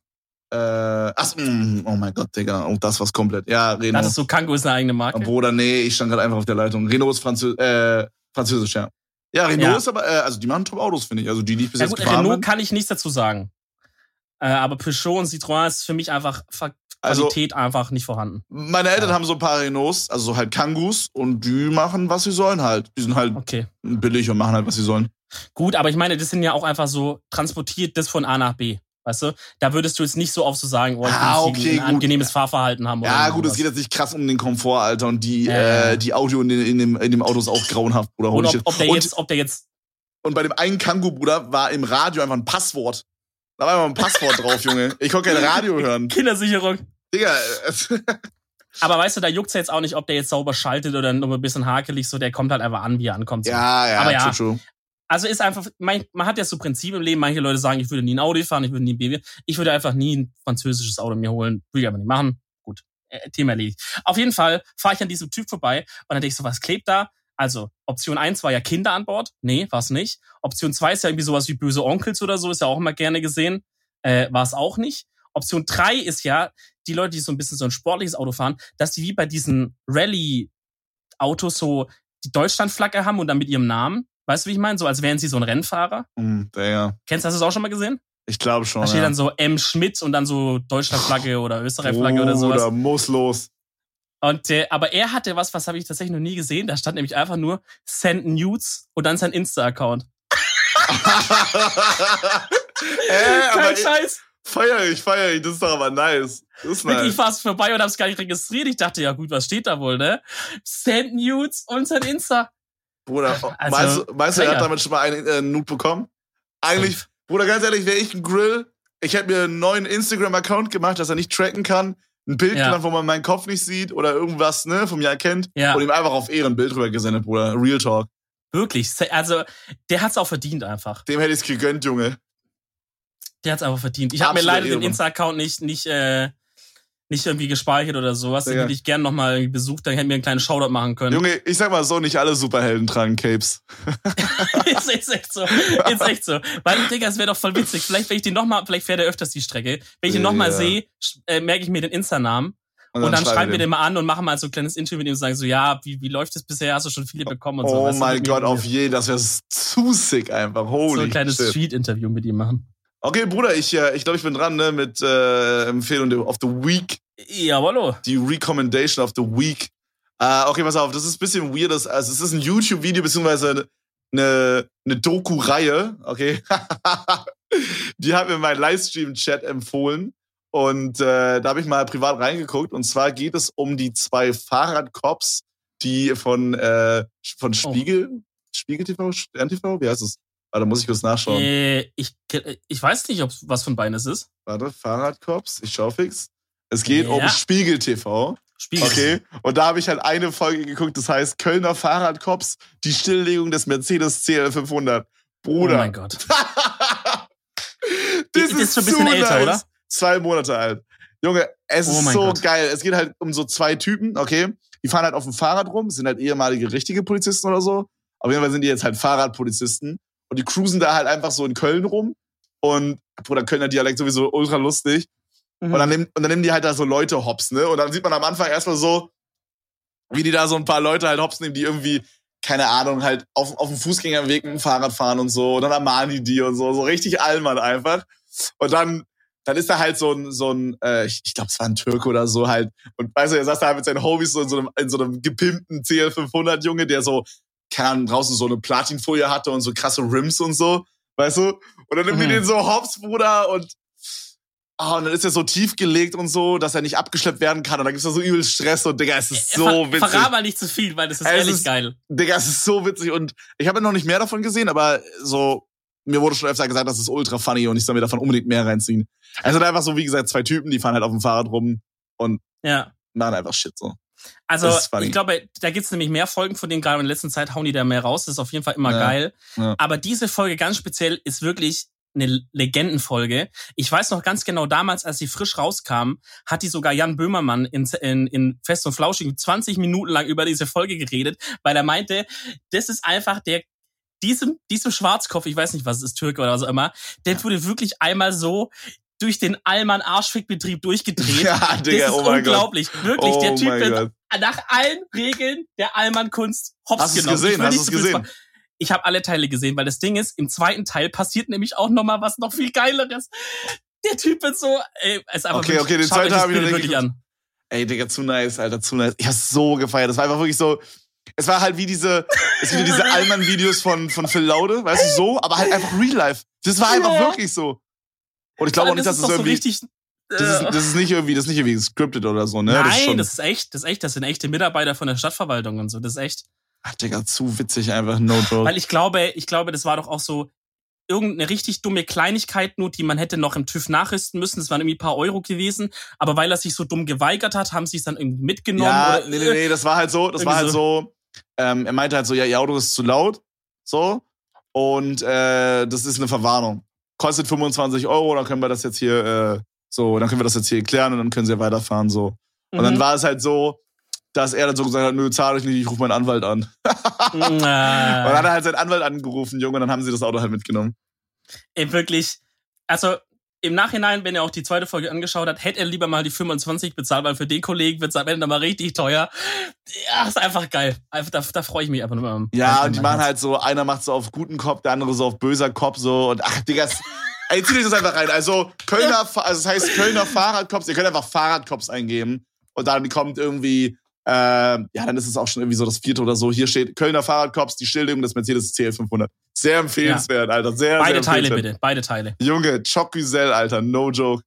Äh, ach, mm, oh mein Gott, Digga. Oh, das war's komplett. Ja, Renault. Ist so, Kangoo ist eine eigene Marke. Bruder, nee, ich stand gerade einfach auf der Leitung. Renault ist Franzö äh, französisch, ja. Ja, Renault Ja. ist aber, äh, also die machen Top-Autos, finde ich. Also die, die ich bis Ja jetzt gut, Renault bin. kann ich nichts dazu sagen. Äh, aber Peugeot und Citroën ist für mich einfach Ver- Also- Qualität einfach nicht vorhanden. Meine Eltern Ja. haben so ein paar Renaults, also so halt Kangus und die machen, was sie sollen halt. Die sind halt Okay. billig und machen halt, was sie sollen. Gut, aber ich meine, das sind ja auch einfach so transportiert das von A nach B. Weißt du? Da würdest du jetzt nicht so oft so sagen, oh, ich Ah, okay, ein gut. angenehmes Fahrverhalten haben. Ja, oder gut, es geht jetzt nicht krass um den Komfort, Alter. Und die, Ja, äh, ja. die Audio in, in, dem, in dem Auto ist auch grauenhaft, Bruder. Und ob, ob, der und, jetzt, ob der jetzt, und bei dem einen Kangu, Bruder, war im Radio einfach ein Passwort. Da war einfach ein Passwort drauf, Junge. Ich konnte kein Radio hören. Kindersicherung. Digga, äh, Aber weißt du, da juckt's ja jetzt auch nicht, ob der jetzt sauber schaltet oder nur ein bisschen hakelig, so, der kommt halt einfach an, wie er ankommt. So. ja, ja, Aber ja. true, true. Also ist einfach, man, man hat ja so Prinzip im Leben, manche Leute sagen, ich würde nie ein Audi fahren, ich würde nie ein BMW. Ich würde einfach nie ein französisches Auto mir holen, würde ich aber nicht machen. Gut, äh, Thema erledigt. Auf jeden Fall fahre ich an diesem Typ vorbei und dann denke ich so, was klebt da? Also, Option 1 war ja Kinder an Bord. Nee, war es nicht. Option 2 ist ja irgendwie sowas wie böse Onkels oder so, ist ja auch immer gerne gesehen. Äh, war es auch nicht. Option 3 ist ja, die Leute, die so ein bisschen so ein sportliches Auto fahren, dass die wie bei diesen Rallye-Autos so die Deutschlandflagge haben und dann mit ihrem Namen. Weißt du, wie ich meine? So als wären sie so ein Rennfahrer. Hm, Digga. Kennst du das auch schon mal gesehen? Ich glaube schon. Da steht ja. dann so M. Schmidt und dann so Deutschlandflagge oder Österreich-Flagge oder sowas. Bruder, muss los. Und äh, aber er hatte was, was habe ich tatsächlich noch nie gesehen. Da stand nämlich einfach nur Send Nudes und dann sein Insta-Account. äh, Kein Scheiß. feier ich, feier ich. Das ist doch aber nice. Das ist Wirklich, Ich nice. fahr's vorbei und hab's gar nicht registriert. Ich dachte, ja gut, was steht da wohl, ne? Send Nudes und sein Insta. Bruder, Also, weißt, du- weißt du, er hat damit schon mal einen äh, Nude bekommen? Eigentlich, Bruder, ganz ehrlich, wäre ich ein Grill, ich hätte mir einen neuen Instagram-Account gemacht, dass er nicht tracken kann, ein Bild Ja. gemacht, wo man meinen Kopf nicht sieht oder irgendwas, ne, vom Jahr kennt Ja. und ihm einfach auf Ehren ein Bild rüber gesendet, Bruder. Real Talk. Wirklich. Also, der hat's auch verdient einfach. Dem hätte ich's gegönnt, Junge. Der hat's einfach verdient. Ich habe mir leider den Insta-Account nicht, nicht, äh, nicht irgendwie gespeichert oder sowas. Den hätte ich gern nochmal besucht, dann hätten wir einen kleinen Shoutout machen können. Junge, ich sag mal so, nicht alle Superhelden tragen Capes. ist, ist echt so. Ist echt so. Weil, Digga, es wäre doch voll witzig. Vielleicht, wenn ich den nochmal, vielleicht fährt er öfters die Strecke. Wenn ich ihn nochmal ja. sehe, äh, merke ich mir den Insta-Namen. Und, und dann, dann schreiben wir den mal an und machen mal so ein kleines Interview mit ihm und sagen so, ja, wie, wie läuft es bisher? Hast du schon viele bekommen und oh so. Oh mein Gott, auf jeden, das wäre zu sick einfach. Holy So ein kleines Street-Interview mit ihm machen. Okay, Bruder, ich, äh, ich glaube, ich bin dran ne, mit äh, Empfehlung of the Week. Jawollo. Die Recommendation of the Week. Äh, okay, pass auf, das ist ein bisschen weird. Also es ist ein YouTube-Video beziehungsweise eine, eine Doku-Reihe, okay? Die hat mir mein Livestream-Chat empfohlen. Und äh, da habe ich mal privat reingeguckt. Und zwar geht es um die zwei Fahrradcops, die von, äh, von. Spiegel, oh. Spiegel TV, Stern TV, wie heißt es? Warte, muss ich kurz nachschauen. Äh, ich, ich weiß nicht, ob was von beiden es ist. Warte, Fahrradcops, ich schau fix. Es geht ja. um Spiegel TV. Spiegel. Okay. Und da habe ich halt eine Folge geguckt, das heißt Kölner Fahrradcops, die Stilllegung des Mercedes CL500. Bruder. Oh mein Gott. das, ist, ist schon ein bisschen so älter, nice. oder? zwei Monate alt. Junge, es oh ist so Gott. geil. Es geht halt um so zwei Typen, okay? Die fahren halt auf dem Fahrrad rum, sind halt ehemalige richtige Polizisten oder so. Auf jeden Fall sind die jetzt halt Fahrradpolizisten. Und die cruisen da halt einfach so in Köln rum. Und, Bruder, Kölner Dialekt sowieso ultra lustig. Mhm. Und, dann nehmen, und dann nehmen die halt da so Leute hops, ne? Und dann sieht man am Anfang erstmal so, wie die da so ein paar Leute halt hops nehmen, die irgendwie, keine Ahnung, halt auf, auf dem Fußgängerweg mit dem Fahrrad fahren und so. Und dann ermahnen die die und so. So richtig Allmann einfach. Und dann dann ist da halt so ein, so ein äh, ich, ich glaube, es war ein Türke oder so halt. Und weißt du, er saß da halt mit seinen Homies so in so einem, in so einem gepimpten CL500-Junge, der so, keine Ahnung, draußen so eine Platinfolie hatte und so krasse Rims und so, weißt du? Und dann nimmt mhm. den so hops, Bruder, und, oh, und dann ist er so tief gelegt und so, dass er nicht abgeschleppt werden kann. Und dann gibt's da so übel Stress und Digga, es ist so Ver witzig. Verrat mal nicht zu viel, weil das ist es ehrlich ist, geil. Digga, es ist so witzig. Und ich habe ja noch nicht mehr davon gesehen, aber so mir wurde schon öfter gesagt, das ist ultra funny und ich soll mir davon unbedingt mehr reinziehen. Also einfach so, wie gesagt, zwei Typen, die fahren halt auf dem Fahrrad rum und ja. machen einfach Shit so. Also ich glaube, da gibt's nämlich mehr Folgen, von denen gerade in letzter Zeit hauen die da mehr raus. Das ist auf jeden Fall immer ja. geil. Ja. Aber diese Folge ganz speziell ist wirklich eine Legendenfolge. Ich weiß noch ganz genau, damals, als sie frisch rauskam, hat die sogar Jan Böhmermann in, in, in Fest und Flauschig 20 Minuten lang über diese Folge geredet, weil er meinte, das ist einfach der diesem, diesem Schwarzkopf, ich weiß nicht, was es ist, Türke oder was auch immer, der wurde wirklich einmal so durch den Allmann Arschfickbetrieb durchgedreht. Ja, Digga, das ist oh unglaublich. Gott. Wirklich, oh der Typ wird nach allen Regeln der Allmann Kunst hops Hast genommen. Gesehen? Hast du es gesehen? Ich habe alle Teile gesehen, weil das Ding ist, im zweiten Teil passiert nämlich auch noch mal was noch viel geileres. Der Typ wird so, ey, ist einfach Okay, okay, den zweiten habe ich wirklich an. Ey, Digga, zu nice, Alter, zu nice. Ich hab's so gefeiert. Das war einfach wirklich so, es war halt wie diese, es wieder diese Allmann-Videos von, von Phil Laude, weißt du, so, aber halt einfach Real Life. Das war einfach ja. wirklich so. Und ich glaube auch nicht, dass es das irgendwie. So richtig, das, ist, das ist nicht irgendwie, das ist nicht irgendwie scripted oder so, ne? Nein, das ist, schon, das ist echt, das ist echt, das sind echte Mitarbeiter von der Stadtverwaltung und so, das ist echt. Ach, Digga, zu witzig einfach, no joke. Weil ich glaube, ich glaube, das war doch auch so irgendeine richtig dumme Kleinigkeit nur, die man hätte noch im TÜV nachrüsten müssen. Das waren irgendwie ein paar Euro gewesen. Aber weil er sich so dumm geweigert hat, haben sie es dann irgendwie mitgenommen. Ja, oder, nee, nee, nee, das war halt so, das war halt so, ähm, er meinte halt so, ja, ihr Auto ist zu laut. So. Und äh, das ist eine Verwarnung. Kostet 25 Euro, dann können wir das jetzt hier, äh, so, dann können wir das jetzt hier klären und dann können sie ja weiterfahren. So. Und mhm. dann war es halt so, dass er dann so gesagt hat, nö, zahle ich nicht, ich rufe meinen Anwalt an. und dann hat er halt seinen Anwalt angerufen, Junge, und dann haben sie das Auto halt mitgenommen. Ey, wirklich. Also, im Nachhinein, wenn er auch die zweite Folge angeschaut hat, hätte er lieber mal die 25 bezahlt, weil für den Kollegen wird es am Ende mal richtig teuer. Ja, ist einfach geil. Einfach, da, da freue ich mich einfach nur. Ja, und die machen halt so, einer macht so auf guten Kopf, der andere so auf böser Kopf so und ach, Digga, ey, zieh dich das einfach rein. Also, Kölner, also das heißt Kölner Fahrradkops, ihr könnt einfach Fahrradkops eingeben und dann kommt irgendwie ähm, ja, dann ist es auch schon irgendwie so das vierte oder so. Hier steht Kölner Fahrradkorps, die Schilderung des Mercedes CL500. Sehr empfehlenswert, ja. Alter. Sehr, Beide sehr Teile bitte, beide Teile. Junge, Chocusel, Alter, no joke.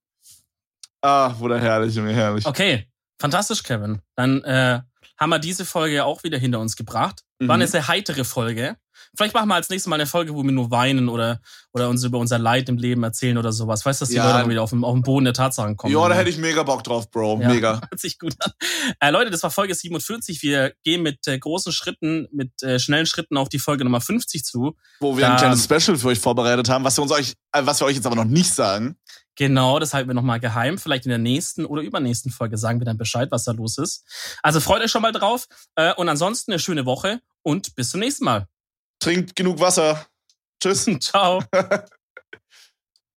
Ah, wurde herrlich, Junge, herrlich. Okay, fantastisch, Kevin. Dann äh, haben wir diese Folge auch wieder hinter uns gebracht. War mhm. eine sehr heitere Folge. Vielleicht machen wir als nächstes Mal eine Folge, wo wir nur weinen oder, oder uns über unser Leid im Leben erzählen oder sowas. Weißt du, dass die Ja. Leute mal wieder auf den, auf den Boden der Tatsachen kommen. Ja, da hätte ich mega Bock drauf, Bro. Ja. Mega. Hört sich gut an. Äh, Leute, das war Folge 47. Wir gehen mit äh, großen Schritten, mit äh, schnellen Schritten auf die Folge Nummer 50 zu. Wo wir ein Da- kleines Special für euch vorbereitet haben, was wir uns euch, äh, was wir euch jetzt aber noch nicht sagen. Genau, das halten wir nochmal geheim. Vielleicht in der nächsten oder übernächsten Folge sagen wir dann Bescheid, was da los ist. Also freut euch schon mal drauf. Äh, und ansonsten eine schöne Woche und bis zum nächsten Mal. Trinkt genug Wasser. Tschüss. Ciao.